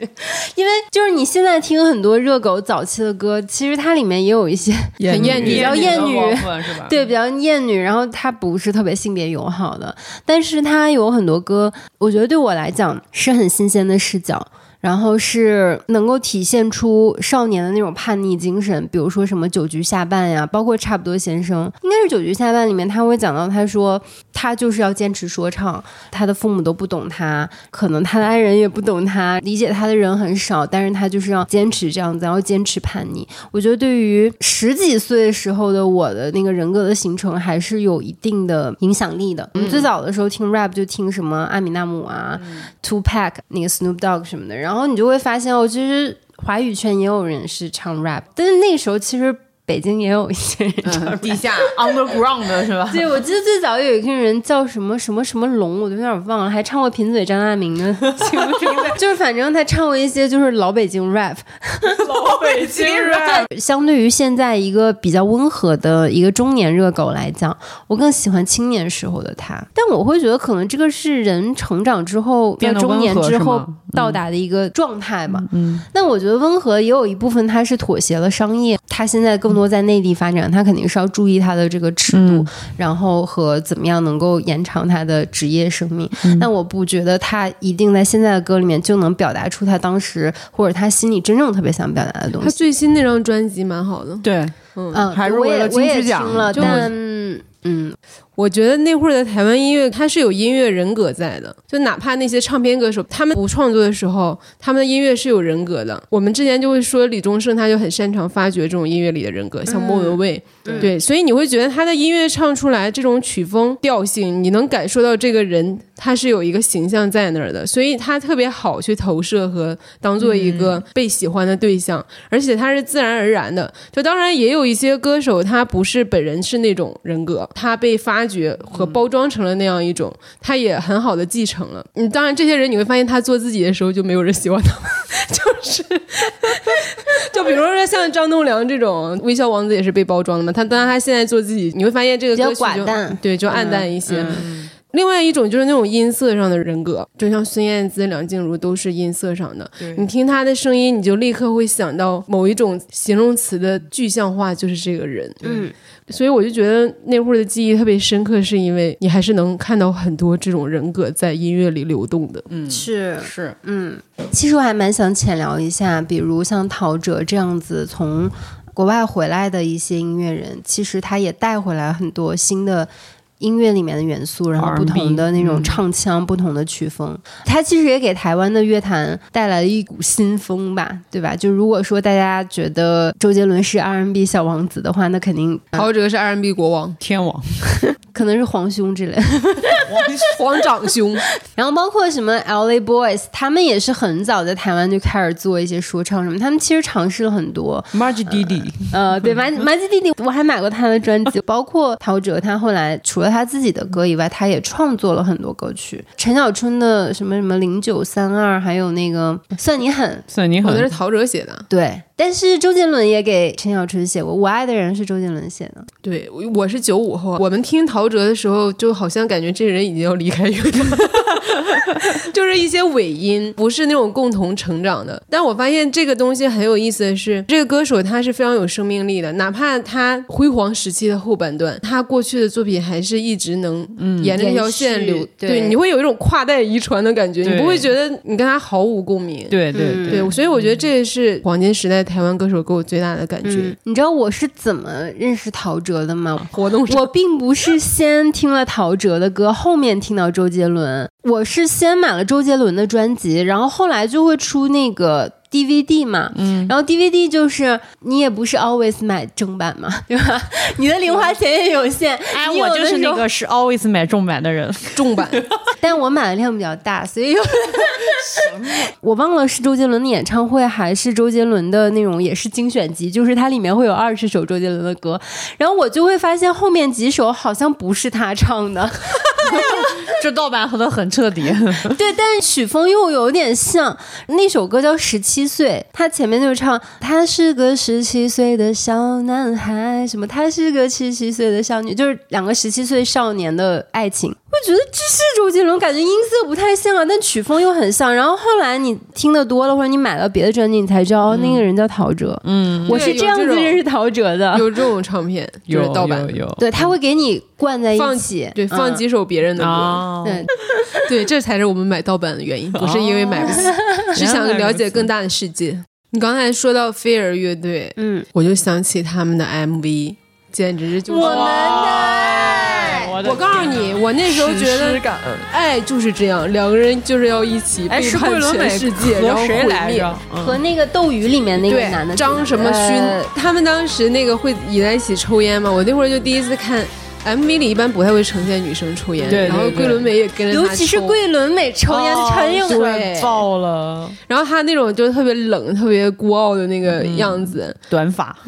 因为就是你现在听很多热狗早期的歌，其实它里面也有一些很厌女，比较厌女，是吧？对，比较厌女。然后它不是特别性别友好的，但是它有很多歌，我觉得对我来讲是很新鲜的视角。然后是能够体现出少年的那种叛逆精神，比如说什么酒局下半呀，包括差不多先生，应该是酒局下半里面他会讲到，他说他就是要坚持说唱，他的父母都不懂他，可能他的爱人也不懂他，理解他的人很少，但是他就是要坚持这样子，然后坚持叛逆。我觉得对于十几岁时候的我的那个人格的形成还是有一定的影响力的。我们最早的时候听 rap 就听什么阿米纳姆啊，Two Pack 那个 Snoop Dogg 什么的，然后。然后你就会发现，哦，其实华语圈也有人是唱 rap，但是那时候其实。北京也有一些人唱地下 underground 的是吧？对，我记得最早有一个人叫什么什么什么龙，我都有点忘了，还唱过贫嘴张大民的，就是反正他唱过一些就是老北京 rap，老北京 rap。相对于现在一个比较温和的一个中年热狗来讲，我更喜欢青年时候的他。但我会觉得可能这个是人成长之后变中年之后到达的一个状态嘛。嗯，但我觉得温和也有一部分他是妥协了商业，他现在更。多在内地发展，他肯定是要注意他的这个尺度，然后和怎么样能够延长他的职业生命。但我不觉得他一定在现在的歌里面就能表达出他当时或者他心里真正特别想表达的东西。他最新那张专辑蛮好的，对，嗯，还是为了金曲奖了，但嗯。我觉得那会儿的台湾音乐，它是有音乐人格在的。就哪怕那些唱片歌手，他们不创作的时候，他们的音乐是有人格的。我们之前就会说李宗盛，他就很擅长发掘这种音乐里的人格，像莫文蔚，对，所以你会觉得他的音乐唱出来这种曲风调性，你能感受到这个人他是有一个形象在那儿的，所以他特别好去投射和当做一个被喜欢的对象，而且他是自然而然的。就当然也有一些歌手，他不是本人是那种人格，他被发。掘和包装成了那样一种，他也很好的继承了。你当然，这些人你会发现，他做自己的时候就没有人喜欢他，就是，就比如说像张栋梁这种微笑王子也是被包装的嘛。他当然他现在做自己，你会发现这个歌曲就对就暗淡一些。另外一种就是那种音色上的人格，就像孙燕姿、梁静茹都是音色上的。你听她的声音，你就立刻会想到某一种形容词的具象化，就是这个人。嗯。所以我就觉得那会儿的记忆特别深刻，是因为你还是能看到很多这种人格在音乐里流动的。嗯，是是，嗯，其实我还蛮想浅聊一下，比如像陶喆这样子从国外回来的一些音乐人，其实他也带回来很多新的。音乐里面的元素，然后不同的那种唱腔，不同的曲风，它其实也给台湾的乐坛带来了一股新风吧，对吧？就如果说大家觉得周杰伦是 R&B 小王子的话，那肯定陶喆是 R&B 国王、天王。可能是皇兄之类，皇长兄，然后包括什么 L.A. Boys，他们也是很早在台湾就开始做一些说唱什么，他们其实尝试了很多。马吉弟弟，呃，对，马马吉弟弟，我还买过他的专辑，包括陶喆，他后来除了他自己的歌以外，他也创作了很多歌曲。陈小春的什么什么零九三二，还有那个算你狠，算你狠，那是陶喆写的，对。但是周杰伦也给陈小春写过，《我爱的人》是周杰伦写的。对，我是九五后，我们听陶喆的时候，就好像感觉这人已经要离开乐坛，就是一些尾音，不是那种共同成长的。但我发现这个东西很有意思的是，这个歌手他是非常有生命力的，哪怕他辉煌时期的后半段，他过去的作品还是一直能沿着这条线流。对，你会有一种跨代遗传的感觉，你不会觉得你跟他毫无共鸣。对对对，所以我觉得这是黄金时代。台湾歌手给我最大的感觉，你知道我是怎么认识陶喆的吗？活动我并不是先听了陶喆的歌，后面听到周杰伦。我是先买了周杰伦的专辑，然后后来就会出那个。DVD 嘛，嗯，然后 DVD 就是你也不是 always 买正版嘛，对吧？你的零花钱也有限。哎，我就是那个是 always 买正版的人，正版。但我买的量比较大，所以我忘了是周杰伦的演唱会还是周杰伦的那种也是精选集，就是它里面会有二十首周杰伦的歌，然后我就会发现后面几首好像不是他唱的。这盗版的很彻底。对，但是曲风又有点像那首歌叫《十七岁》，他前面就唱他是个十七岁的小男孩，什么他是个十七岁的少女，就是两个十七岁少年的爱情。我觉得这是周杰伦，感觉音色不太像啊，但曲风又很像。然后后来你听的多了，或者你买了别的专辑，你才知道、哦那个人叫陶喆。嗯，我是这样子认识陶喆的。有这种唱片，就有是盗版有。有对，他会给你灌在一起，对，放嗯几首别人的歌，啊，对，对，这才是我们买盗版的原因，不是因为买不起，是想了解更大的世界。你刚才说到飞儿乐队，嗯，我就想起他们的 MV，简直就是我们我的我告诉你，我那时候觉得感。爱就是这样，两个人就是要一起哎，背叛全世界，然后和谁毁灭。来和那个斗鱼里面那个男的，张什么勋呃，他们当时那个会也在一起抽烟嘛？我那会儿就第一次看 MV 里，一般不太会呈现女生抽烟，对对然后桂纶镁也跟着他尤其是桂纶镁抽烟哦穿用对帅爆了，然后他那种就特别冷、特别孤傲的那个样子，短发，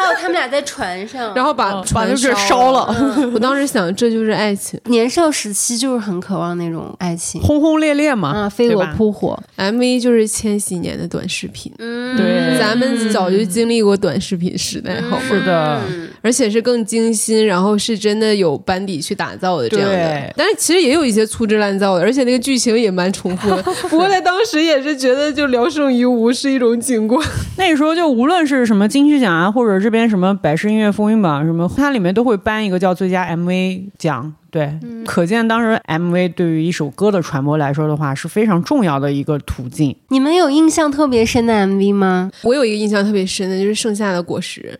还有他们俩在船上，然后把把船那个烧烧了，我当时想，这就是爱情。年少时期就是很渴望那种爱情。轰轰烈烈嘛，啊，飞蛾扑火，MV 就是千禧年的短视频，嗯，对。咱们早就经历过短视频时代，好吗？是的，而且是更精心，然后是真的有班底去打造的这样的对。但是其实也有一些粗制滥造的，而且那个剧情也蛮重复的。不过在当时也是觉得就聊胜于无是一种景观。那个时候就无论是什么金曲奖啊，或者这边什么百事音乐风云榜什么，它里面都会颁一个叫最佳 MV 奖。对，可见当时 MV 对于一首歌的传播来说的话，是非常重要的一个途径。你们有印象特别深的 MV 吗？我有一个印象特别深的，就是《盛夏的果实》，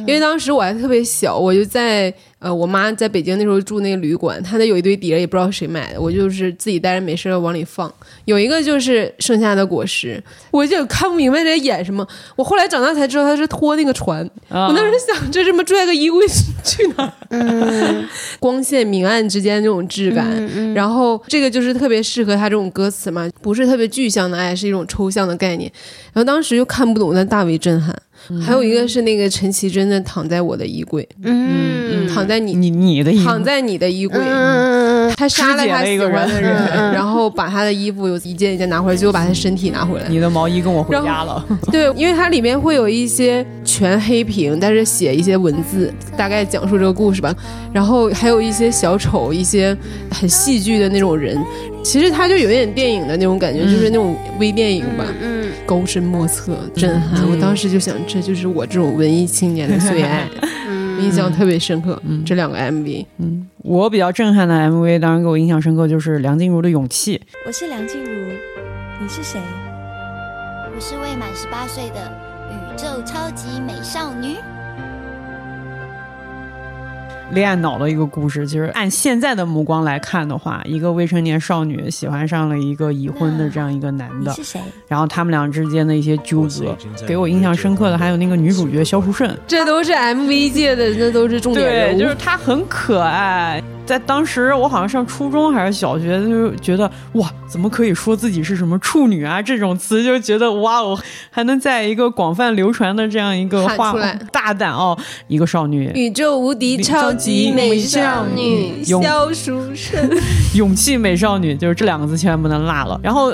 因为当时我还特别小，我就在呃我妈在北京那时候住那个旅馆，她那有一堆碟，也不知道谁买的，我就是自己待着没事往里放。有一个就是《盛夏的果实》，我就看不明白在演什么。我后来长大才知道他是拖那个船，啊我当时想，这这么拽个衣柜去哪儿？嗯光线明暗之间那种质感，嗯然后这个就是特别适合他这种歌词嘛，不是特别具象的爱，是一种抽象的概念。然后当时又看不懂，但大为震撼。还有一个是那个陈绮贞的《躺在我的衣柜》，嗯躺在你你你的躺在你的衣柜。嗯他杀了他喜欢的人，然后把他的衣服有一件一件拿回来，最后把他身体拿回来。你的毛衣跟我回家了。对，因为它里面会有一些全黑屏，但是写一些文字，大概讲述这个故事吧。然后还有一些小丑，一些很戏剧的那种人。其实它就有点电影的那种感觉，就是那种微电影吧，嗯，高深莫测，震撼。我当时就想，这就是我这种文艺青年的最爱，印象特别深刻。这两个 MV，嗯我比较震撼的 MV，当然给我印象深刻就是梁静茹的《勇气》。我是梁静茹，你是谁？我是未满十八岁的宇宙超级美少女。恋爱脑的一个故事，其实按现在的目光来看的话，一个未成年少女喜欢上了一个已婚的这样一个男的，是谁？然后他们俩之间的一些纠葛，给我印象深刻的还有那个女主角肖淑慎，这都是 MV 界的，那都是重点人对，物。就是她很可爱。在当时，我好像上初中还是小学，就觉得哇，怎么可以说自己是什么处女啊这种词，就觉得哇哦，还能在一个广泛流传的这样一个话大胆哦，一个少女宇宙无敌超级美少女勇肖淑慎，勇气美少女，就是这两个字千万不能落了。然后。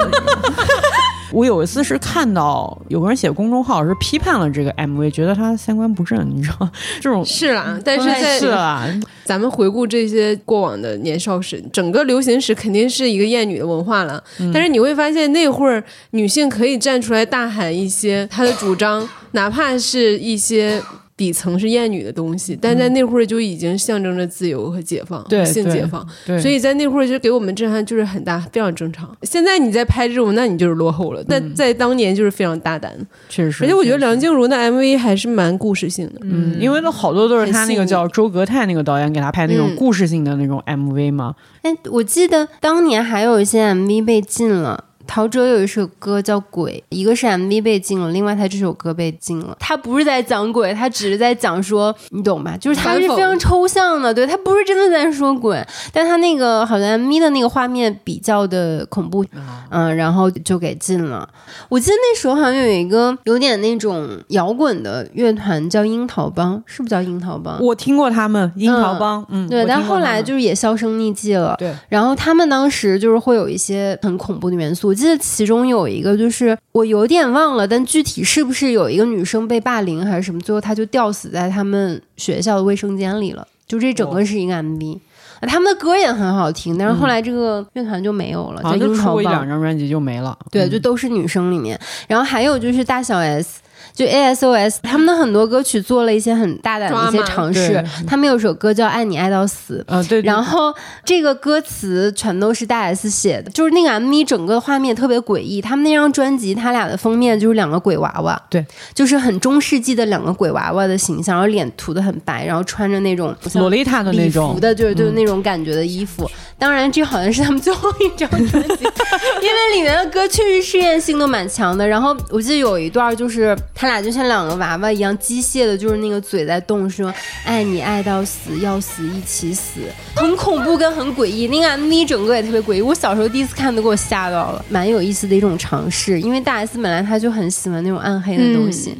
我有一次是看到有个人写公众号是批判了这个 MV，觉得他三观不正，你知道吗这种是啦，但是在是啊，咱们回顾这些过往的年少时，整个流行史肯定是一个艳女的文化了。但是你会发现，那会儿女性可以站出来大喊一些她的主张，哪怕是一些。底层是厌女的东西，但在那会儿就已经象征着自由和解放，性解放。所以在那会儿就给我们震撼就是很大，非常正常。现在你在拍这种，那你就是落后了。但在当年就是非常大胆，确实，而且我觉得梁静茹的 MV 还是蛮故事性的。嗯，因为那好多都是他那个叫周格泰那个导演给他拍那种嗯故事性的那种 MV 嘛。哎，我记得当年还有一些 MV 被禁了。陶喆有一首歌叫《鬼》，一个是 MV 被禁了，另外他这首歌被禁了。他不是在讲鬼，他只是在讲说，你懂吧？就是他是非常抽象的，对他不是真的在说鬼，但他那个好像 MV 的那个画面比较的恐怖，嗯，然后就给禁了。我记得那时候好像有一个有点那种摇滚的乐团叫樱桃帮，是不是叫樱桃帮？我听过他们樱桃帮，嗯，对，但后来就是也销声匿迹了。对，然后他们当时就是会有一些很恐怖的元素，我记得其中有一个就是我有点忘了，但具体是不是有一个女生被霸凌还是什么，最后她就吊死在他们学校的卫生间里了。就这整个是一个 MV，、啊他们的歌也很好听，但是后来这个乐团就没有了，叫好像就出过一樱桃帮两张专辑就没了。对，嗯就都是女生里面。然后还有就是大小 S。就 ASOS 他们的很多歌曲做了一些很大胆的一些尝试，他们有首歌叫《爱你爱到死》，呃，对，对然后这个歌词全都是大 S 写的，就是那个 MV 整个画面特别诡异。他们那张专辑，他俩的封面就是两个鬼娃娃，对，就是很中世纪的两个鬼娃娃的形象，然后脸涂的很白，然后穿着那种像洛丽塔的那礼种服的，就是就是那种感觉的衣服。当然，这好像是他们最后一张专辑，因为里面的歌确实试验性都蛮强的。然后我记得有一段就是他俩就像两个娃娃一样机械的，就是那个嘴在动，说“爱你爱到死，要死一起死”，很恐怖跟很诡异。那个 MV 整个也特别诡异，我小时候第一次看都给我吓到了，蛮有意思的一种尝试。因为大 S 本来她就很喜欢那种暗黑的东西。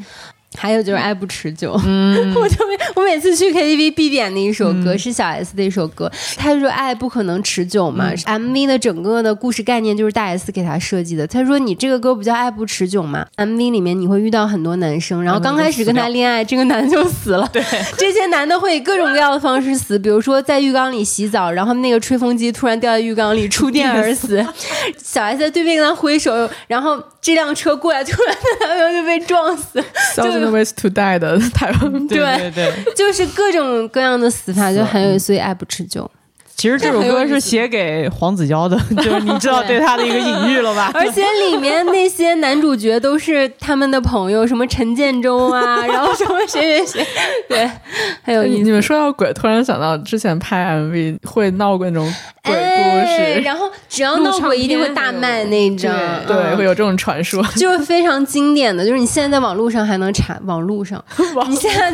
还有就是爱不持久，嗯 我特别，我每次去 KTV 必点的一首歌、是小 S 的一首歌，他就说爱不可能持久嘛、m v 的整个的故事概念就是大 S 给他设计的。他说你这个歌不叫爱不持久嘛？MV 里面你会遇到很多男生，然后刚开始跟他恋爱，这个男的就死了。对，这些男的会以各种各样的方式死，比如说在浴缸里洗澡，然后那个吹风机突然掉在浴缸里触电而死。小 S 在对面跟他挥手，然后这辆车过来，突然男朋友就被撞死。Thousand Ways to Die 的台湾对对对。就是各种各样的死法，就很有，所以爱不持久。其实这首歌是写给黄子佼的，就是你知道对他的一个隐喻了吧？而且里面那些男主角都是他们的朋友，什么陈建州啊，然后什么谁谁谁，对，还有。你们说到鬼，突然想到之前拍 MV 会闹过那种鬼故哎，事，然后只要闹鬼一定会大卖那一张，对，嗯会有这种传说。就是非常经典的，就是你现在在网络上还能查，网络上，你现在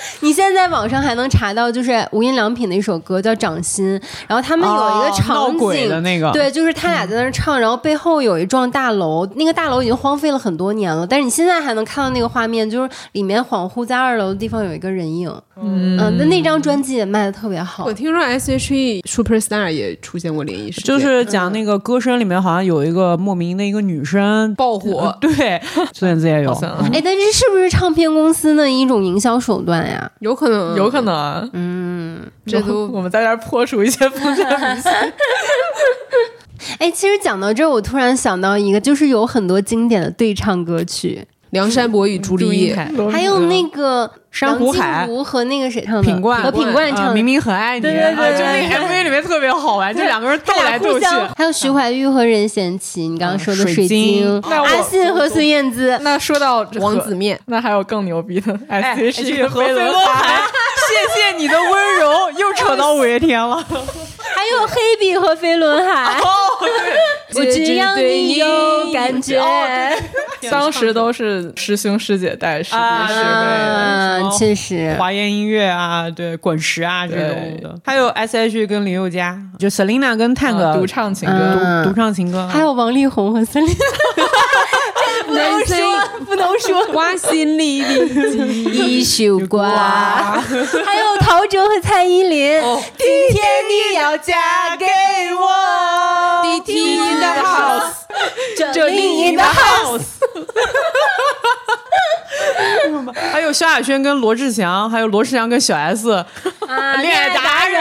你现在在网上还能查到，就是无印良品的一首歌叫《掌心》，然后他们有一个哦场景、闹鬼的那个。对，就是他俩在那儿唱，然后背后有一幢大楼，那个大楼已经荒废了很多年了，但是你现在还能看到那个画面，就是里面恍惚在二楼的地方有一个人影，嗯，那那张专辑也卖的特别好。我。听说 S.H.E Superstar 也出现过灵异事件，就是讲那个歌声里面好像有一个莫名的一个女生 爆火。对，孙燕姿也有。哎，但这是不是唱片公司的一种营销手段呀？有可能，有可能啊，嗯，这都 我们在这儿破除一些封建迷信。哎，其实讲到这儿，我突然想到一个，就是有很多经典的对唱歌曲，梁山伯与朱丽叶，还有那个珊瑚海梁静茹和那个谁唱的？品冠。和品冠唱的。啊明明很爱你，对对对啊就那个 MV 里面特别好玩，就两个人斗来斗去。还有徐怀钰和任贤齐，你刚刚说的水水晶那我阿信和孙燕姿，那说到王子面，那还有更牛逼的哎 S.H.E 和飞轮海，谢谢你的温柔，又扯到五月天了。还有黑笔和飞轮海。哦我只要你有感觉。当时都是师兄师姐带师弟啊师妹。嗯，确实。华研音乐啊，对，滚石啊这种的，还有 S.H.E 跟林宥嘉，就 Selina 跟 Tank 啊独唱情歌，嗯独唱情歌，还有王力宏和孙俪，这 不能说，不能说。我心里的，一宿瓜，还有陶喆和蔡依林。今天你要嫁给我，DT in the house，这里 in the house。还有萧亚轩跟罗志祥，还有罗志祥跟小 S，恋爱达人。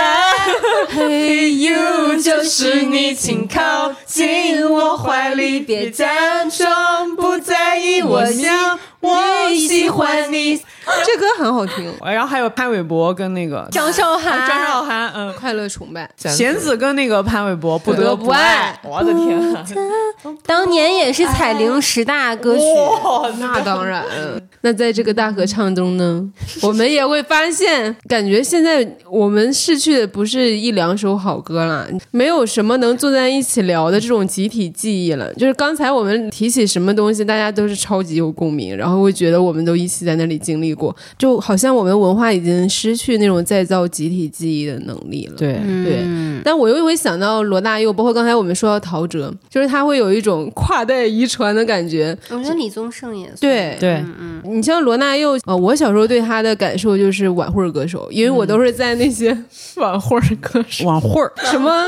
嘿 you，就是你，请靠近我怀里，别假装不在意我想，我喜欢你。这歌很好听，然后还有潘玮柏跟那个张韶涵，张韶涵，嗯，快乐崇拜，弦子跟那个潘玮柏不得得不爱我的天啊！当年也是彩铃十大歌曲。那当然，那在这个大合唱中呢，我们也会发现，感觉现在我们逝去的不是一两首好歌了，没有什么能坐在一起聊的这种集体记忆了。就是刚才我们提起什么东西，大家都是超级有共鸣，然后会觉得我们都一起在那里经历过，就好像我们文化已经失去那种再造集体记忆的能力了。对对，但我又会想到罗大佑，包括刚才我们说到陶喆，就是他会有一种跨代遗传的感觉。我觉得李宗盛也对。对，你像罗大佑，呃，我小时候对他的感受就是晚会歌手，因为我都是在那些 晚会歌手，晚会儿什么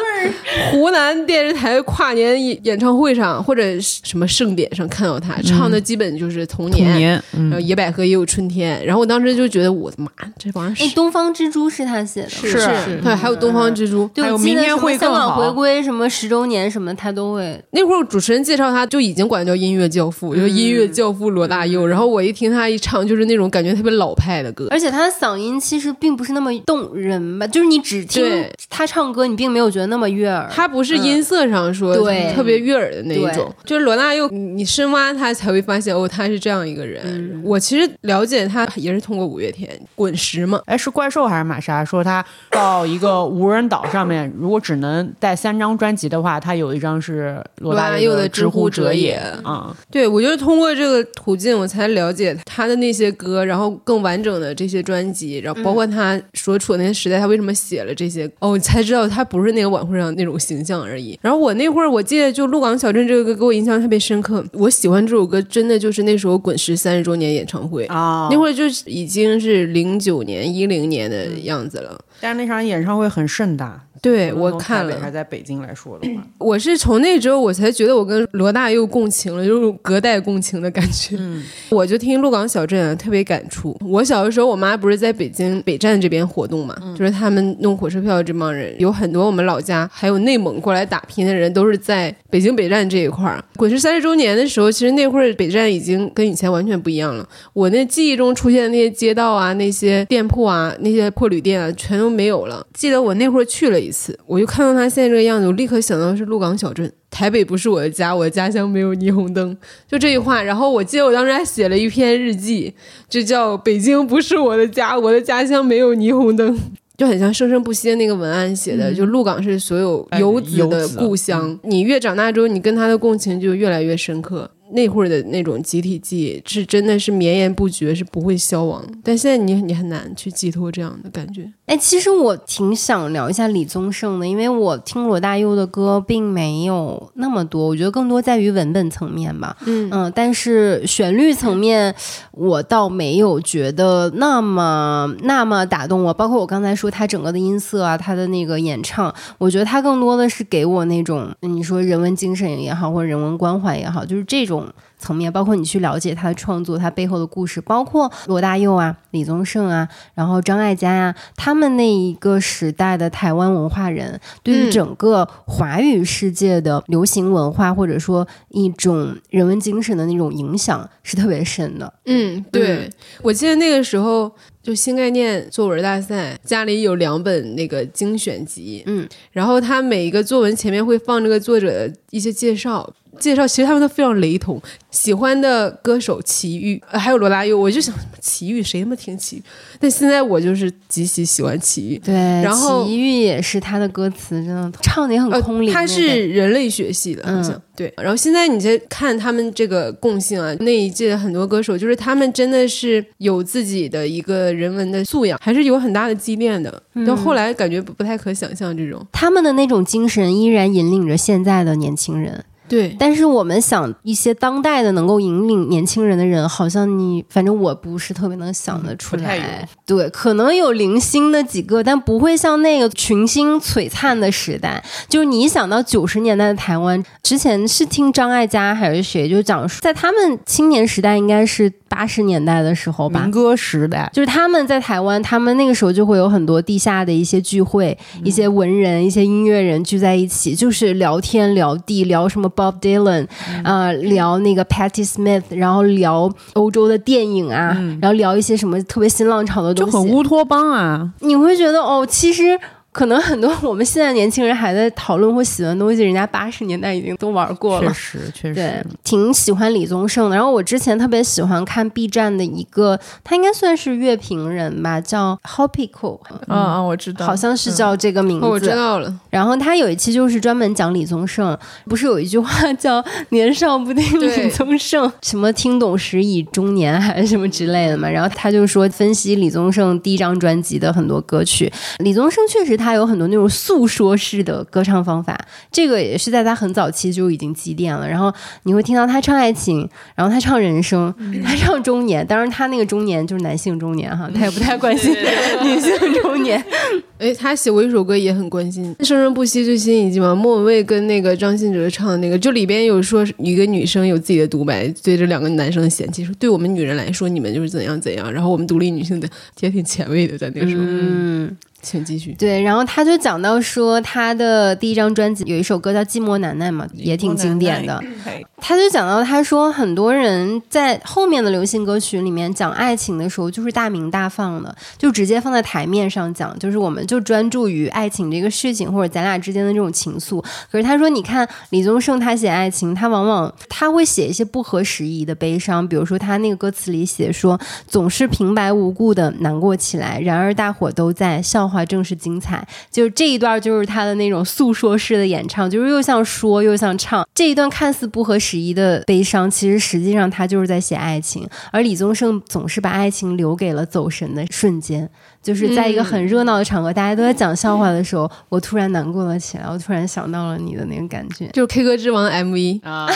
湖南电视台跨年演演唱会上或者什么盛典上看到他唱的，基本就是童年。童年，然后嗯，野百合也有春天，然后我当时就觉得我的妈，这玩意儿哎，东方之珠是他写的，是是。对，还有东方之珠。对，还有我明天会更好。回归什么十周年什么，他都会。那会儿主持人介绍他就已经管他叫音乐教父，就是音乐教父罗大佑。然后我一听他一唱，就是那种感觉特别老派的歌。而且他的嗓音其实并不是那么动人吧，就是你只听对他唱歌，你并没有觉得那么悦耳。他不是音色上说嗯对特别悦耳的那一种，就是罗大佑，你你深挖他才会发现哦，他是这样一个人。嗯我其实了解他也是通过五月天滚石嘛，哎，是怪兽还是玛莎说他到一个无人岛上面，如果只能带三张专辑的话，他有一张是罗大佑的《罗大佑的知知乎者也者也》啊，对我就是通过这个途径，我才了解他的那些歌，然后更完整的这些专辑，然后包括他所处的那些时代，他为什么写了这些，哦，我才知道他不是那个晚会上那种形象而已。然后我那会儿我记得就《鹿港小镇》这个歌给我印象特别深刻，我喜欢这首歌真的就是那时候滚石三十周年演唱会。啊那会儿就是已经是零九年、一零年的样子了。但是那场演唱会很盛大，对我看了，北还在北京来说的话，我是从那之后我才觉得我跟罗大佑共情了，就是隔代共情的感觉。嗯，我就听鹿港小镇啊，特别感触。我小的时候，我妈不是在北京北站这边活动嘛，就是他们弄火车票这帮人，有很多我们老家还有内蒙过来打拼的人，都是在北京北站这一块儿。滚石三十周年的时候，其实那会儿北站已经跟以前完全不一样了。我那记忆中出现的那些街道啊、那些店铺啊、那些破旅店啊，全都没有了。记得我那会儿去了一次，我就看到他现在这个样子，我立刻想到是鹿港小镇。台北不是我的家，我的家乡没有霓虹灯，就这句话。然后我记得我当时还写了一篇日记，就叫《北京不是我的家，我的家乡没有霓虹灯》。就很像生生不息的那个文案写的，就鹿港是所有哎游子的故乡。你越长大之后，你跟他的共情就越来越深刻。那会儿的那种集体记忆是真的是绵延不绝，是不会消亡。但现在你你很难去寄托这样的感觉。哎，其实我挺想聊一下李宗盛的，因为我听罗大佑的歌并没有那么多，我觉得更多在于文本层面吧。嗯嗯，但是旋律层面，我倒没有觉得那么那么打动我。包括我刚才说他整个的音色啊，他的那个演唱，我觉得他更多的是给我那种你说人文精神也好，或者人文关怀也好，就是这种懂。层面。包括你去了解他的创作，他背后的故事，包括罗大佑啊、李宗盛啊，然后张艾嘉呀、他们那一个时代的台湾文化人，对于嗯整个华语世界的流行文化，或者说一种人文精神的那种影响是特别深的。嗯，对，我记得那个时候就新概念作文大赛，家里有两本那个精选集，嗯，然后他每一个作文前面会放这个作者的一些介绍。介绍其实他们都非常雷同，喜欢的歌手齐豫，呃还有罗大佑，我就想齐豫谁他妈听齐豫？但现在我就是极其喜欢齐豫，对，然后齐豫也是他的歌词，真的唱的也很呃空灵、他是人类学系的，好像、嗯对。然后现在你再看他们这个共性啊，那一届的很多歌手，就是他们真的是有自己的一个人文的素养，还是有很大的积淀的。到后来感觉不不太可想象这种。他们的那种精神依然引领着现在的年轻人。对，但是我们想一些当代的能够引领年轻人的人，好像你反正我不是特别能想得出来。对，可能有零星的几个，但不会像那个群星璀璨的时代。就是你一想到九十年代的台湾，之前是听张艾嘉还是谁，就讲述在他们青年时代，应该是八十年代的时候吧民。歌时代，就是他们在台湾，他们那个时候就会有很多地下的一些聚会，一些文人、一些音乐人聚在一起，就是聊天、聊地、聊什么 Bob Dylan，呃，聊那个 Patti Smith，然后聊欧洲的电影啊，然后聊一些什么特别新浪潮的东西，就很乌托邦啊。你会觉得哦，其实。可能很多我们现在年轻人还在讨论或喜欢的东西，人家八十年代已经都玩过了。确实，确实对实，，挺喜欢李宗盛的。然后我之前特别喜欢看 B 站的一个，他应该算是乐评人吧，叫 Hopico，嗯嗯，我知道，好像是叫这个名字。哦，我知道了，然后他有一期就是专门讲李宗盛，不是有一句话叫“年少不听李宗盛”，什么听懂时已中年还是什么之类的嘛。然后他就说分析李宗盛第一张专辑的很多歌曲，李宗盛确实他有很多那种诉说式的歌唱方法，这个也是在他很早期就已经积淀了。然后你会听到他唱爱情，然后他唱人生，他唱中年，当然他那个中年就是男性中年哈，他也不太关心女性中年。哎，他写过一首歌也很关心，《生生不息》最新一季嘛，莫文蔚跟那个张信哲唱的那个，就里边有说一个女生有自己的独白，对这两个男生嫌弃说，对我们女人来说，你们就是怎样怎样，然后我们独立女性的也挺前卫的，在那个时候，嗯。请继续。对，然后他就讲到说，他的第一张专辑有一首歌叫《寂寞难耐》嘛，也挺经典的。他就讲到，他说很多人在后面的流行歌曲里面讲爱情的时候，就是大鸣大放的，就直接放在台面上讲，就是我们就专注于爱情这个事情，或者咱俩之间的这种情愫。可是他说，你看李宗盛他写爱情，他往往他会写一些不合时宜的悲伤，比如说他那个歌词里写说，总是平白无故的难过起来，然而大伙都在笑话，正是精彩。就是这一段就是他的那种诉说式的演唱，就是又像说又像唱。这一段看似不合时宜的悲伤，其实实际上他就是在写爱情。而李宗盛总是把爱情留给了走神的瞬间，就是在一个很热闹的场合，大家都在讲笑话的时候，我突然难过了起来，我突然想到了你的那个感觉。就是 K 歌之王 MV，啊，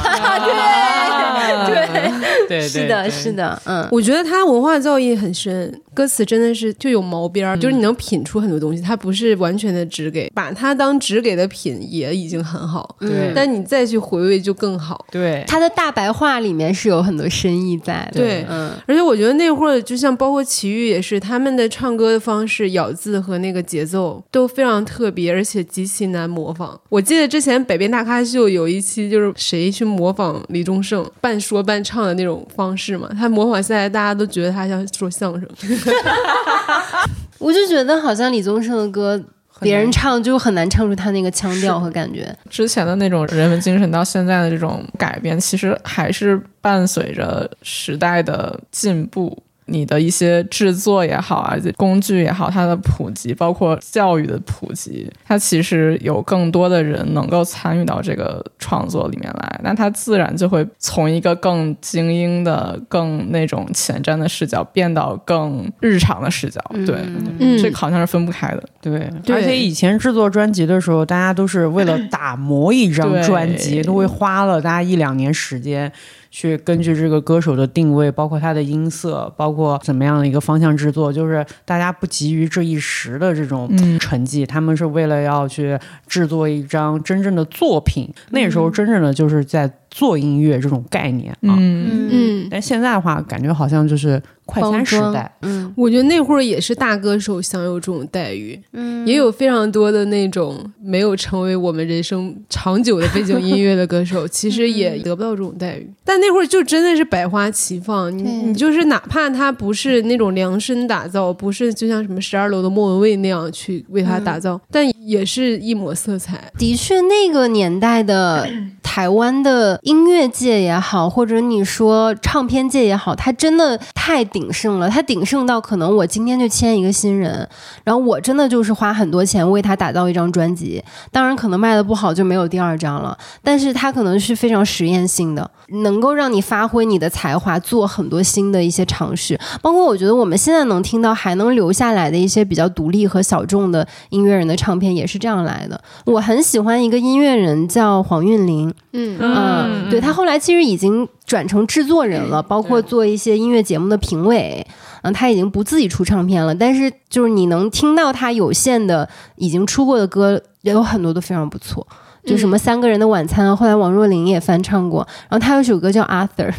对对对，是的，是的，嗯。我觉得他文化造诣很深，歌词真的是就有毛边儿，就是你能品出很多东西。它不是完全的只给，把它当只给的品也已经很好，对但你再去回味就更好。对，他的大白话里面是有很多深意在的，对嗯，而且我觉得那会儿，就像包括齐豫也是，他们的唱歌的方式、咬字和那个节奏都非常特别，而且极其难模仿。我记得之前《北边大咖秀》有一期，就是谁去模仿李宗盛半说半唱的那种方式嘛，他模仿下来，大家都觉得他像说相声。我就觉得好像李宗盛的歌，别人唱就很难唱出他那个腔调和感觉。之前的那种人文精神到现在的这种改变，其实还是伴随着时代的进步。你的一些制作也好啊，工具也好，它的普及，包括教育的普及，它其实有更多的人能够参与到这个创作里面来，那它自然就会从一个更精英的、更那种前瞻的视角，变到更日常的视角。对，嗯这好像是分不开的。对，对而且以前制作专辑的时候，大家都是为了打磨一张专辑，都会花了大家一两年时间。去根据这个歌手的定位，包括他的音色，包括怎么样的一个方向制作，就是大家不急于这一时的这种嗯成绩，他们是为了要去制作一张真正的作品。那时候真正的就是在做音乐这种概念啊。嗯，嗯，但现在的话，感觉好像就是快餐时代，嗯。我觉得那会儿也是大歌手享有这种待遇，嗯。也有非常多的那种没有成为我们人生长久的背景音乐的歌手，其实也得不到这种待遇。但那会儿就真的是百花齐放，你你就是哪怕他不是那种量身打造，不是就像什么十二楼的莫文蔚那样去为他打造，但也是一抹色彩。的确，那个年代的台湾的音乐界也好，或者你说唱片界也好，它真的太鼎盛了。它鼎盛到可能我今天就签一个新人，然后我真的就是花很多钱为他打造一张专辑。当然，可能卖的不好就没有第二张了，但是它可能是非常实验性的，能够让你发挥你的才华，做很多新的一些尝试。包括我觉得我们现在能听到还能留下来的一些比较独立和小众的音乐人的唱片，也是这样来的。我很喜欢一个音乐人叫黄韵玲，嗯嗯，对他后来其实已经转成制作人了，包括做一些音乐节目的评委。嗯，他已经不自己出唱片了，但是就是你能听到他有限的已经出过的歌，也有很多都非常不错。就什么三个人的晚餐啊，后来王若琳也翻唱过。然后他有首歌叫 Arthur，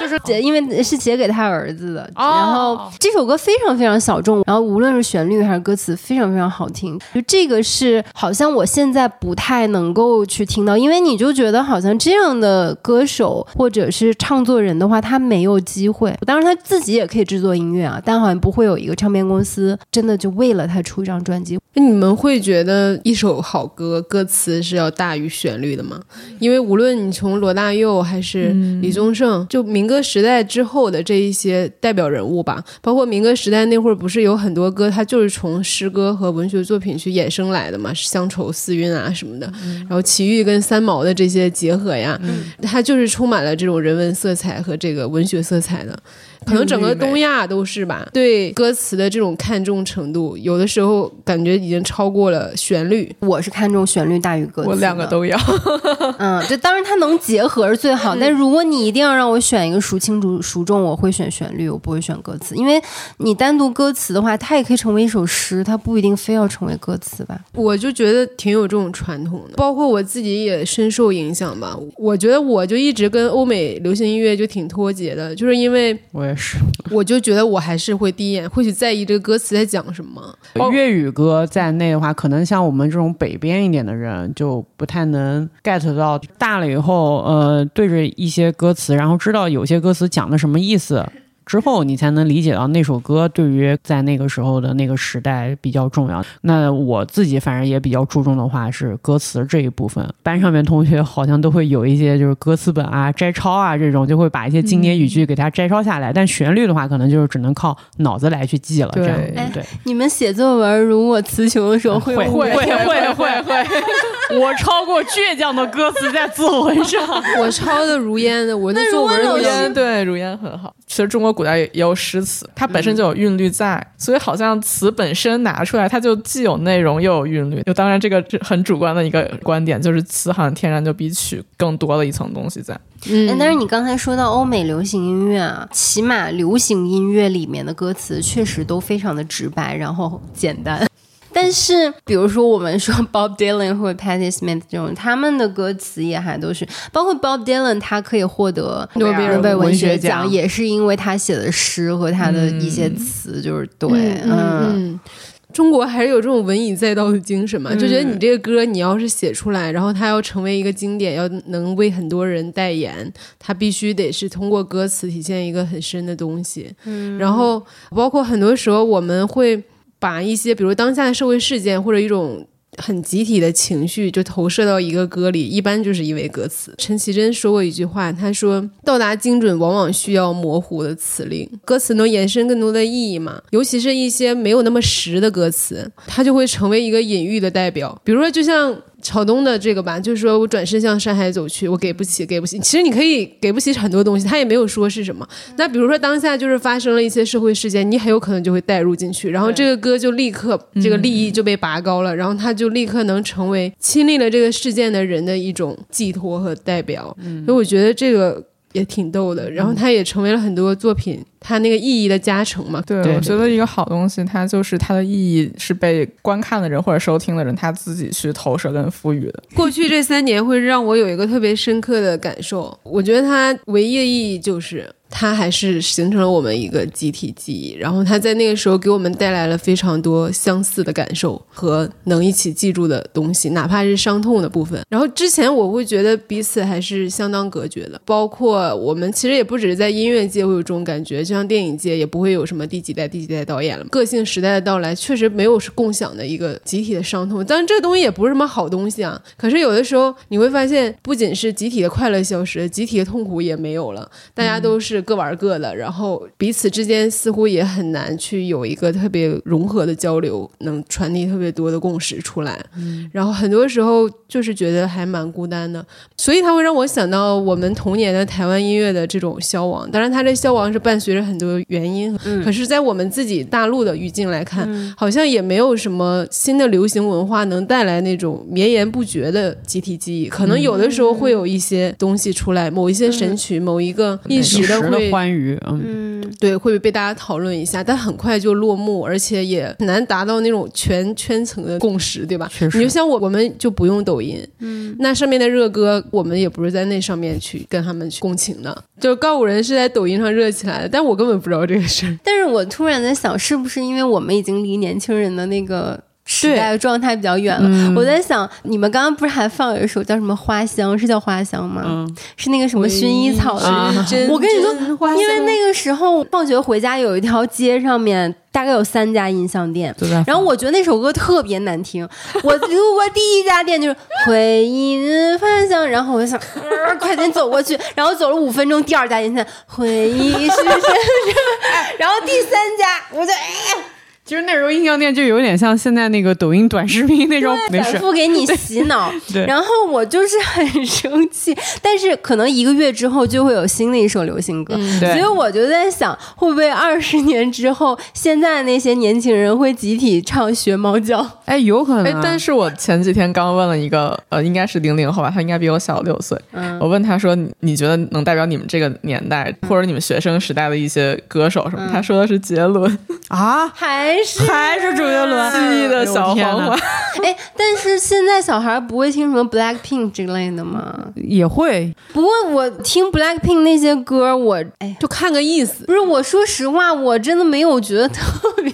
就是写，因为是写给他儿子的。哦然后这首歌非常非常小众，然后无论是旋律还是歌词，非常非常好听。就这个是好像我现在不太能够去听到，因为你就觉得好像这样的歌手或者是唱作人的话，他没有机会。当然他自己也可以制作音乐啊，但好像不会有一个唱片公司真的就为了他出一张专辑。你们会觉得一首好歌歌词是要大于旋律的吗？因为无论你从罗大佑还是李宗盛，就民歌时代之后的这一些代表人物吧，包括民歌时代那会儿，不是有很多歌，它就是从诗歌和文学作品去衍生来的嘛，乡愁四韵啊什么的，然后齐豫跟三毛的这些结合呀，它就是充满了这种人文色彩和这个文学色彩的。可能整个东亚都是吧，对歌词的这种看重程度，有的时候感觉已经超过了旋律。我是看重旋律大于歌词，我两个都要。嗯，就当然它能结合是最好，但如果你一定要让我选一个孰轻孰孰重，我会选旋律，我不会选歌词，因为你单独歌词的话，它也可以成为一首诗，它不一定非要成为歌词吧。我就觉得挺有这种传统的，包括我自己也深受影响吧。我觉得我就一直跟欧美流行音乐就挺脱节的，就是因为我也是。我就觉得我还是会第一眼会去在意这个歌词在讲什么。粤语歌在内的话，可能像我们这种北边一点的人就不太能 get 到。大了以后，呃，对着一些歌词，然后知道有些歌词讲的什么意思。之后，你才能理解到那首歌对于在那个时候的那个时代比较重要。那我自己反正也比较注重的话是歌词这一部分。班上面同学好像都会有一些就是歌词本啊、摘抄啊这种，就会把一些经典语句给它摘抄下来。但旋律的话，可能就是只能靠脑子来去记了。这样对。你们写作文如果词穷的时候会会会会会 会，我抄过倔强的歌词在作文上，我抄的如烟的，我的作文如烟对如烟很好。其实中国。古代也有诗词，它本身就有韵律在，所以好像词本身拿出来，它就既有内容又有韵律。就当然这个很主观的一个观点，就是词好像天然就比曲更多了一层东西在。嗯，但是你刚才说到欧美流行音乐啊，起码流行音乐里面的歌词确实都非常的直白，然后简单。但是，比如说我们说 Bob Dylan 或者 Patti Smith 这种，他们的歌词也还都是，包括 Bob Dylan，他可以获得诺贝尔文学奖，也是因为他写的诗和他的一些词，就是对，嗯。中国还是有这种文以载道的精神嘛，就觉得你这个歌你要是写出来，然后它要成为一个经典，要能为很多人代言，它必须得是通过歌词体现一个很深的东西。嗯，然后包括很多时候我们会。把一些比如当下的社会事件或者一种很集体的情绪，就投射到一个歌里，一般就是因为歌词。陈绮贞说过一句话，她说：“到达精准往往需要模糊的词令，歌词能延伸更多的意义嘛？尤其是一些没有那么实的歌词，它就会成为一个隐喻的代表。比如说，就像。”朝东的这个吧，就是说我转身向山海走去，我给不起，给不起。其实你可以给不起很多东西，他也没有说是什么。那比如说当下就是发生了一些社会事件，你很有可能就会带入进去，然后这个歌就立刻这个利益就被拔高了，然后他就立刻能成为亲历了这个事件的人的一种寄托和代表。所以我觉得这个也挺逗的，然后他也成为了很多作品。它那个意义的加成嘛，对，我觉得一个好东西，它就是它的意义是被观看的人或者收听的人他自己去投射跟赋予的。过去这三年会让我有一个特别深刻的感受，我觉得它唯一的意义就是它还是形成了我们一个集体记忆，然后它在那个时候给我们带来了非常多相似的感受和能一起记住的东西，哪怕是伤痛的部分。然后之前我会觉得彼此还是相当隔绝的，包括我们其实也不只是在音乐界会有这种感觉。就像电影界也不会有什么第几代、第几代导演了。个性时代的到来，确实没有是共享的一个集体的伤痛。当然，这东西也不是什么好东西啊。可是有的时候你会发现，不仅是集体的快乐消失，集体的痛苦也没有了。大家都是各玩各的，然后彼此之间似乎也很难去有一个特别融合的交流，能传递特别多的共识出来。嗯然后很多时候就是觉得还蛮孤单的，所以它会让我想到我们童年的台湾音乐的这种消亡。当然，它这消亡是伴随着。很多原因，可是，在我们自己大陆的语境来看，好像也没有什么新的流行文化能带来那种绵延不绝的集体记忆。可能有的时候会有一些东西出来，某一些神曲，某一个一时的欢愉，嗯，嗯，对，会被大家讨论一下，但很快就落幕，而且也很难达到那种全圈层的共识，对吧？确实你就像我，我们就不用抖音，嗯，那上面的热歌，我们也不是在那上面去跟他们去共情的，就是告五人是在抖音上热起来的，但我根本不知道这个事儿。但是我突然在想，是不是因为我们已经离年轻人的那个时代的状态比较远了？我在想，你们刚刚不是还放有一首叫什么《花香》，是叫《花香》吗？是那个什么薰衣草的。我跟你说，因为那个时候放学回家有一条街上面。大概有三家音像店，然后我觉得那首歌特别难听。我路过第一家店就是回忆的方向，然后我就想快点走过去，然后走了五分钟，第二家音像回忆是什么？然后第三家我就哎。其实那时候音像店就有点像现在那个抖音短视频那种，反复给你洗脑。对，然后我就是很生气，但是可能一个月之后就会有新的一首流行歌，所以我就在想，会不会二十年之后，现在那些年轻人会集体唱学猫叫？哎，有可能。哎，但是我前几天刚问了一个，呃，应该是零零后吧，他应该比我小六岁。我问他说：“你觉得能代表你们这个年代，或者你们学生时代的一些歌手什么？”他说的是杰伦啊，还。还是周杰伦，记忆的小黄花。哎，但是现在小孩不会听什么 Black Pink 之类的吗？也会。不过我听 Black Pink 那些歌，我哎，就看个意思。不是，我说实话，我真的没有觉得特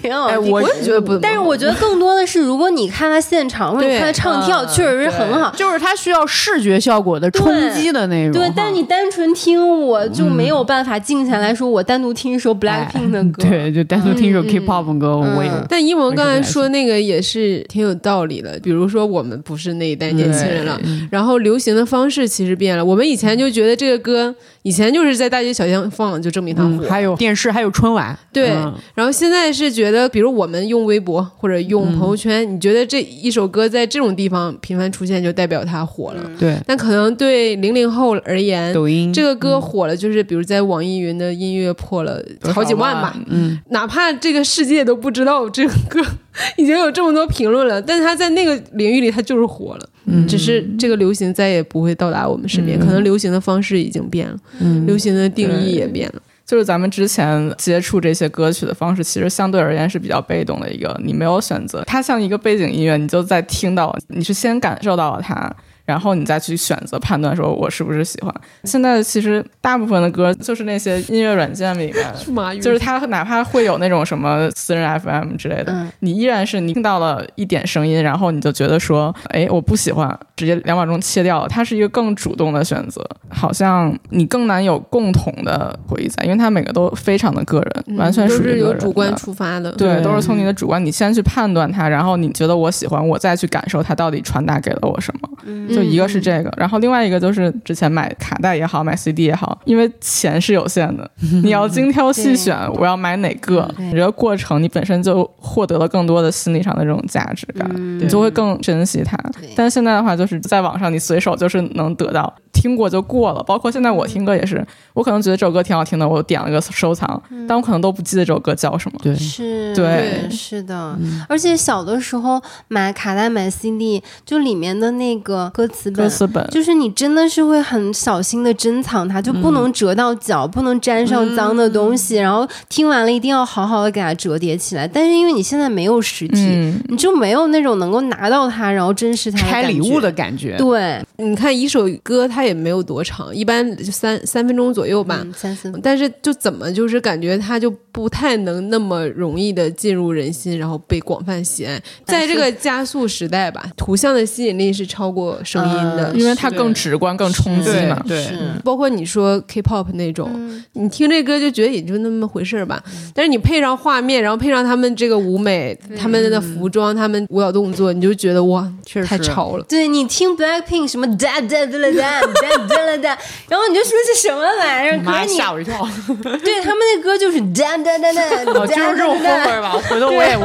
别好听。我也觉得不。但是我觉得更多的是，如果你看他现场或者看他唱跳，确实是很好。就是他需要视觉效果的冲击的那种。对，但是你单纯听，我就没有办法静下来说，我单独听一首 Black Pink 的歌。对，就单独听一首 K-pop 歌，我也。但一萌刚才说那个也是挺有道理的，比如说我们不是那一代年轻人了，然后流行的方式其实变了。我们以前就觉得这个歌以前就是在大街小巷放，就证明它火。还有电视，还有春晚。对，然后现在是觉得，比如我们用微博或者用朋友圈，你觉得这一首歌在这种地方频繁出现，就代表它火了。对，但可能对零零后而言，抖音这个歌火了，就是比如在网易云的音乐破了好几万吧。嗯，哪怕这个世界都不知道这个歌。已经有这么多评论了，但是他在那个领域里，他就是火了。嗯，只是这个流行再也不会到达我们身边，可能流行的方式已经变了，嗯，流行的定义也变了。就是咱们之前接触这些歌曲的方式，其实相对而言是比较被动的一个，你没有选择，它像一个背景音乐，你就在听到，你是先感受到了它。然后你再去选择判断，说我是不是喜欢。现在其实大部分的歌就是那些音乐软件里面，就是它哪怕会有那种什么私人 FM 之类的，你依然是你听到了一点声音，然后你就觉得说，哎，我不喜欢，直接两秒钟切掉。它是一个更主动的选择，好像你更难有共同的回忆在，因为它每个都非常的个人，完全是个有主观出发的。对，都是从你的主观，你先去判断它，然后你觉得我喜欢，我再去感受它到底传达给了我什么。就一个是这个，然后另外一个就是之前买卡带也好，买 CD 也好，因为钱是有限的，你要精挑细选，我要买哪个，你这个过程你本身就获得了更多的心理上的这种价值感，你就会更珍惜它。但现在的话，就是在网上你随手就是能得到。听过就过了，包括现在我听歌也是，我可能觉得这首歌挺好听的，我点了个收藏，但我可能都不记得这首歌叫什么。对，是，对，是的。而且小的时候买卡带、买 CD，就里面的那个歌词本，歌词本，就是你真的是会很小心的珍藏它，就不能折到脚，不能沾上脏的东西，然后听完了一定要好好的给它折叠起来。但是因为你现在没有实体，你就没有那种能够拿到它，然后珍视它、拆礼物的感觉。对，你看一首歌，它。也没有多长，一般就三三分钟左右吧。三四，但是就怎么就是感觉它就不太能那么容易的进入人心，然后被广泛喜爱。在这个加速时代吧，图像的吸引力是超过声音的，因为它更直观、更冲击嘛。对，包括你说 K-pop 那种，你听这歌就觉得也就那么回事儿吧。但是你配上画面，然后配上他们这个舞美、他们的服装、他们舞蹈动作，你就觉得哇，确实太潮了。对你听 Blackpink 什么哒哒哒哒。哒哒哒，然后你就说是什么玩意儿？妈吓我一跳！对他们那歌就是哒哒哒哒，就是这种风味吧。回头我也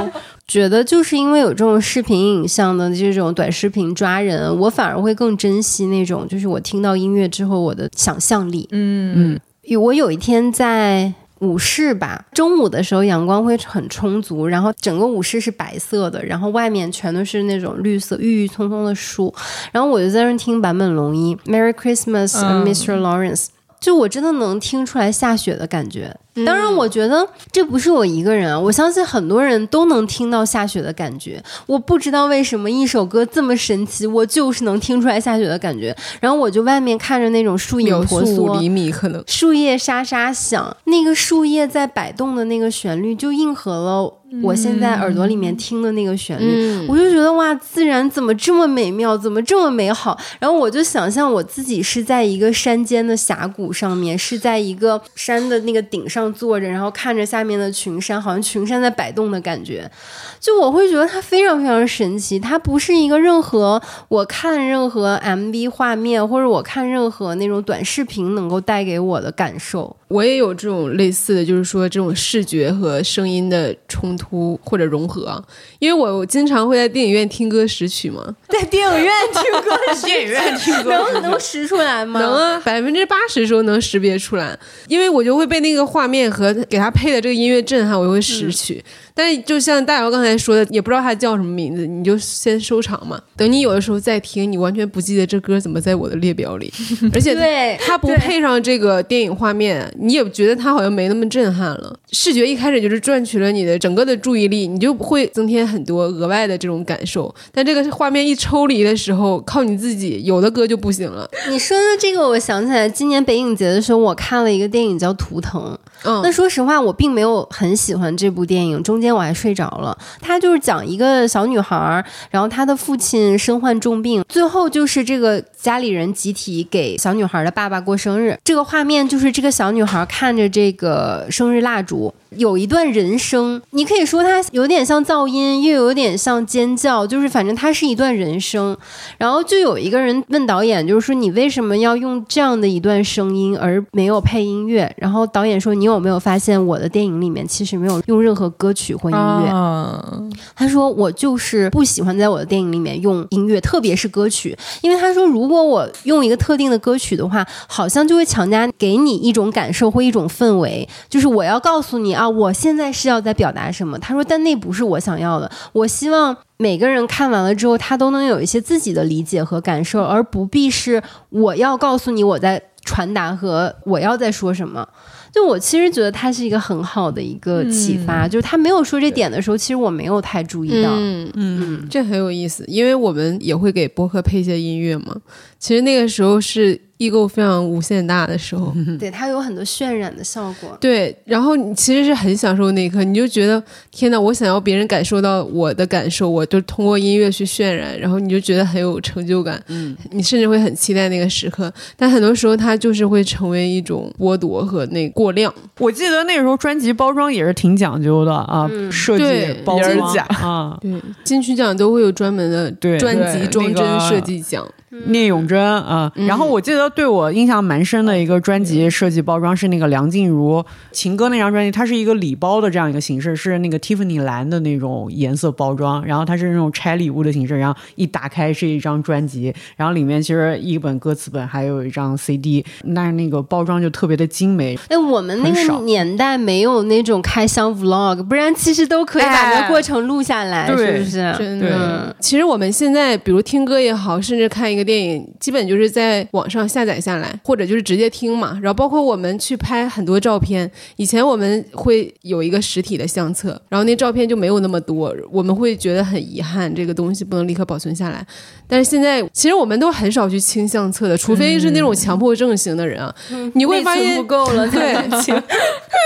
觉得，就是因为有这种视频影像的这种短视频抓人，我反而会更珍惜那种，就是我听到音乐之后我的想象力。嗯嗯，我有一天在。舞室吧，中午的时候阳光会很充足，然后整个舞室是白色的，然后外面全都是那种绿色郁郁葱葱的树，然后我就在那听坂本龙一《Merry Christmas, Mr. Lawrence》，就我真的能听出来下雪的感觉。当然，我觉得这不是我一个人啊，我相信很多人都能听到下雪的感觉。我不知道为什么一首歌这么神奇，我就是能听出来下雪的感觉。然后我就外面看着那种树影婆娑，厘米可能树叶沙沙响，那个树叶在摆动的那个旋律就应和了。我现在耳朵里面听的那个旋律，我就觉得哇，自然怎么这么美妙，怎么这么美好？然后我就想象我自己是在一个山间的峡谷上面，是在一个山的那个顶上这样坐着，然后看着下面的群山，好像群山在摆动的感觉。就我会觉得它非常非常神奇，它不是一个任何我看任何 MV 画面或者我看任何那种短视频能够带给我的感受。我也有这种类似的，就是说这种视觉和声音的冲突或者融合，因为我我经常会在电影院听歌识曲嘛，在电影院听歌，电影院听歌能能识出来吗？能啊，百分之八十时候能识别出来，因为我就会被那个画面和给他配的这个音乐震撼，我就会识曲。但就像大姚刚才说的，也不知道他叫什么名字，你就先收藏嘛。等你有的时候再听，你完全不记得这歌怎么在我的列表里，而且对他不配上这个电影画面，你也觉得他好像没那么震撼了。视觉一开始就是赚取了你的整个的注意力，你就会增添很多额外的这种感受。但这个画面一抽离的时候，靠你自己，有的歌就不行了。你说的这个，我想起来，今年北影节的时候，我看了一个电影叫《图腾》。那说实话，我并没有很喜欢这部电影，中间我还睡着了。他就是讲一个小女孩，然后她的父亲身患重病，最后就是这个家里人集体给小女孩的爸爸过生日。这个画面就是这个小女孩看着这个生日蜡烛。有一段人声，你可以说它有点像噪音，又有点像尖叫，就是反正它是一段人声。然后就有一个人问导演，就是说你为什么要用这样的一段声音而没有配音乐？然后导演说你有没有发现我的电影里面其实没有用任何歌曲或音乐？他说我就是不喜欢在我的电影里面用音乐，特别是歌曲，因为他说如果我用一个特定的歌曲的话，好像就会强加给你一种感受或一种氛围，就是我要告诉你。啊，我现在是要在表达什么？他说，但那不是我想要的。我希望每个人看完了之后，他都能有一些自己的理解和感受，而不必是我要告诉你我在传达和我要在说什么。就我其实觉得他是一个很好的一个启发，就是他没有说这点的时候，其实我没有太注意到。嗯嗯，这很有意思，因为我们也会给播客配一些音乐嘛。其实那个时候是。异构非常无限大的时候，对它有很多渲染的效果。对，然后你其实是很享受那一刻，你就觉得天哪，我想要别人感受到我的感受，我就通过音乐去渲染，然后你就觉得很有成就感。嗯，你甚至会很期待那个时刻，但很多时候它就是会成为一种剥夺和那过量。我记得那个时候专辑包装也是挺讲究的啊，设计包装啊，对，金曲奖都会有专门的专辑装帧设计奖。聂永贞啊，然后我记得对我印象蛮深的一个专辑设计包装是那个梁静茹《情歌》那张专辑，它是一个礼包的这样一个形式，是那个 Tiffany 蓝的那种颜色包装，然后它是那种拆礼物的形式，然后一打开是一张专辑，然后里面其实一本歌词本，还有一张 CD，那那个包装就特别的精美。哎，我们那个年代没有那种开箱 Vlog，不然其实都可以把那过程录下来，是不是？真的。其实我们现在比如听歌也好，甚至看一个。电影基本就是在网上下载下来，或者就是直接听嘛。然后包括我们去拍很多照片，以前我们会有一个实体的相册，然后那照片就没有那么多，我们会觉得很遗憾，这个东西不能立刻保存下来。但是现在其实我们都很少去清相册的，除非是那种强迫症型的人啊，你会发现不够了，对，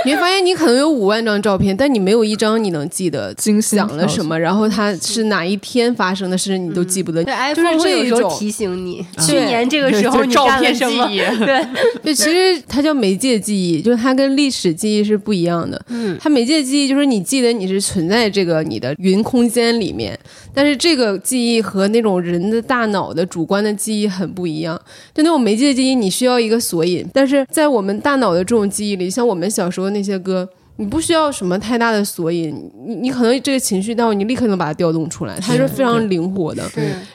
你会发现你可能有五万张照片，但你没有一张你能记得讲了什么，然后它是哪一天发生的事你都记不得，就是这种提醒。你去年这个时候你干了什么？对对，其实它叫媒介记忆，就是它跟历史记忆是不一样的。嗯，它媒介记忆就是你记得你是存在这个你的云空间里面，但是这个记忆和那种人的大脑的主观的记忆很不一样。就那种媒介记忆，你需要一个索引，但是在我们大脑的这种记忆里，像我们小时候那些歌。你不需要什么太大的索引，你你可能这个情绪到，你立刻能把它调动出来，它是非常灵活的。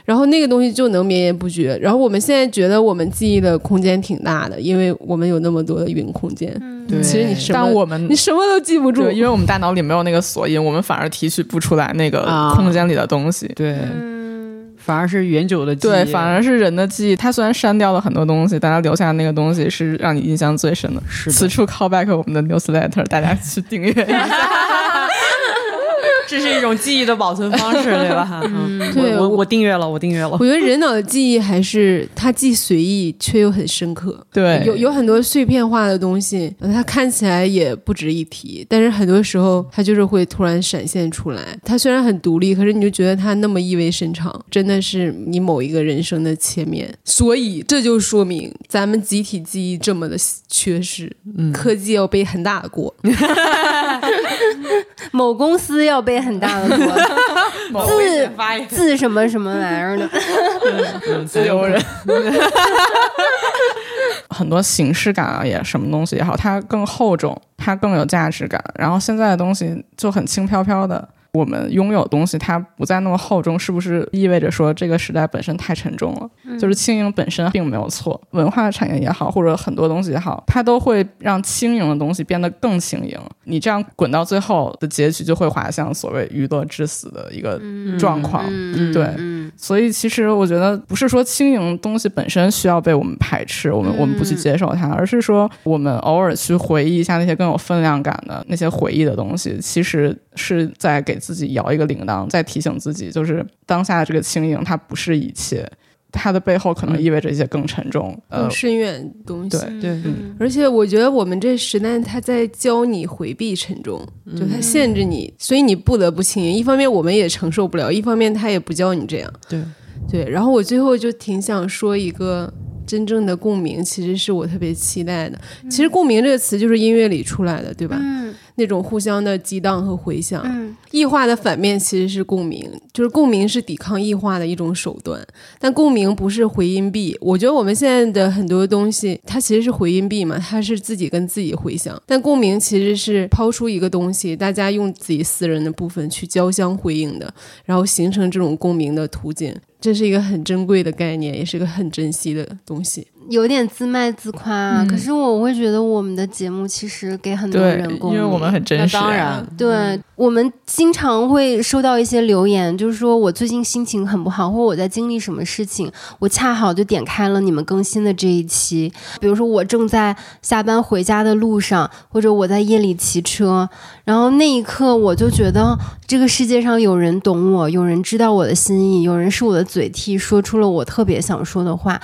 然后那个东西就能绵延不绝。然后我们现在觉得我们记忆的空间挺大的，因为我们有那么多的云空间。对，其实你什么，但我们你什么都记不住，因为我们大脑里没有那个索引，我们反而提取不出来那个空间里的东西。对。反而是远久的记忆。对，反而是人的记忆。它虽然删掉了很多东西，但它留下的那个东西是让你印象最深的。是的此处 call back 我们的 newsletter，大家去订阅一下。这是一种记忆的保存方式，对吧？嗯，我我对我我订阅了，我订阅了我。觉得人脑的记忆还是它既随意却又很深刻。对，有有很多碎片化的东西，呃它看起来也不值一提，但是很多时候它就是会突然闪现出来。它虽然很独立，可是你就觉得它那么意味深长，真的是你某一个人生的切面。所以这就说明咱们集体记忆这么的缺失，科技要背很大的锅。某公司要背很大的锅，自自什么什么玩意儿的。自由人。很多形式感啊，也什么东西也好，它更厚重，它更有价值感。然后现在的东西就很轻飘飘的。我们拥有的东西，它不再那么厚重，是不是意味着说这个时代本身太沉重了？就是轻盈本身并没有错，文化产业也好，或者很多东西也好，它都会让轻盈的东西变得更轻盈。你这样滚到最后的结局，就会滑向所谓娱乐至死的一个状况。嗯对，嗯所以其实我觉得不是说轻盈东西本身需要被我们排斥，我们我们不去接受它，而是说我们偶尔去回忆一下那些更有分量感的那些回忆的东西，其实是在给自己摇一个铃铛，在提醒自己，就是当下的这个轻盈它不是一切，它的背后可能意味着一些更沉重。呃更，深远的东西。对对，而且我觉得我们这时代，它在教你回避沉重，就它限制你，所以你不得不轻盈。一方面我们也承受不了，一方面它也不教你这样。对对，然后我最后就挺想说一个真正的共鸣，其实是我特别期待的。其实共鸣这个词就是音乐里出来的，对吧？嗯那种互相的激荡和回响。嗯异化的反面其实是共鸣，就是共鸣是抵抗异化的一种手段，但共鸣不是回音壁。我觉得我们现在的很多东西，它其实是回音壁嘛，它是自己跟自己回响，但共鸣其实是抛出一个东西，大家用自己私人的部分去交相回应的，然后形成这种共鸣的途径。这是一个很珍贵的概念，也是个很珍惜的东西。有点自卖自夸、啊，可是我会觉得我们的节目其实给很多人，共鸣，因为我们很真实啊。当然，对我们经常会收到一些留言，就是说我最近心情很不好，或者我在经历什么事情，我恰好就点开了你们更新的这一期。比如说我正在下班回家的路上，或者我在夜里骑车，然后那一刻我就觉得这个世界上有人懂我，有人知道我的心意，有人是我的嘴替，说出了我特别想说的话。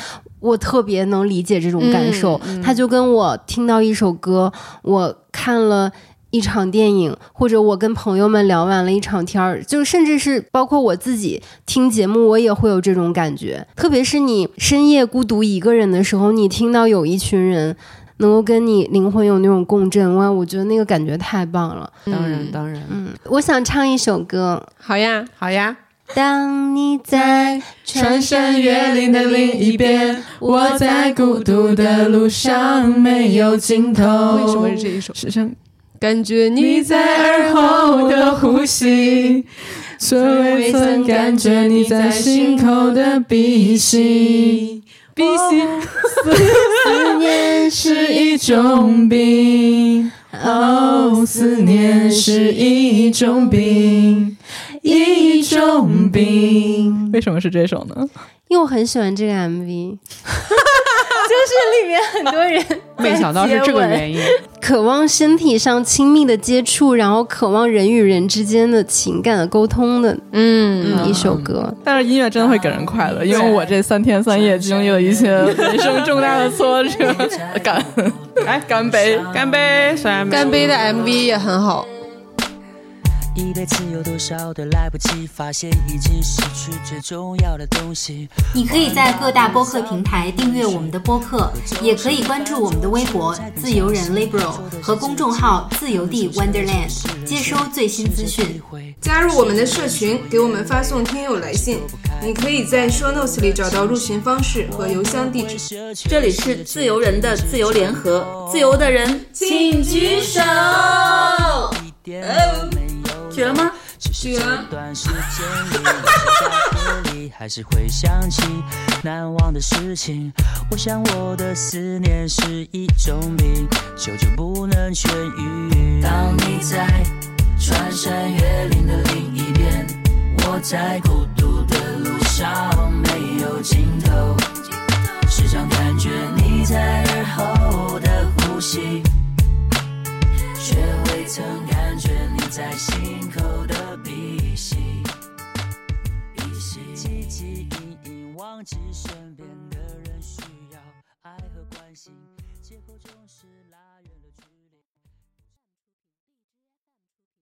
我特别能理解这种感受，它就跟我听到一首歌，我看了一场电影，或者我跟朋友们聊完了一场天儿，就甚至是包括我自己听节目，我也会有这种感觉。特别是你深夜孤独一个人的时候，你听到有一群人能够跟你灵魂有那种共振，哇，我觉得那个感觉太棒了。当然当然，嗯，我想唱一首歌。好呀，好呀。当你在穿山越岭的另一边，我在孤独的路上没有尽头。为什么是这一首？是感觉你你在耳后的呼吸，从未曾感觉你在心口的鼻息。鼻息，思念是一种病，哦，思念是一种病，一种病。为什么是这首呢？因为我很喜欢这个 MV，就是里面很多人 没想到是这个原因。渴望身体上亲密的接触，然后渴望人与人之间的情感的沟通的嗯一首歌。但是音乐真的会给人快乐，因为我这三天三夜经历了一些人生重大的挫折，干，来，干杯！干杯！干杯的 MV 也很好。一辈子有多少的来不及，发现已经失去最重要的东西。你可以在各大播客平台订阅我们的播客，也可以关注我们的微博“自由人 Libro” 和公众号“自由地 Wonderland”，接收最新资讯。加入我们的社群，给我们发送听友来信。你可以在 show notes 里找到入群方式和邮箱地址。这里是自由人的自由联合，自由的人请举手。学吗？只是这段时间里，还是会想起难忘的事情。我想我的思念是一种病，久久不能痊愈。当你在穿山越岭的另一边，我在孤独的路上没有尽头。时常感觉你在耳后的呼吸，却未曾感觉你。在心口的鼻息鼻息。汲汲营营忘记身边的人需要爱和关心。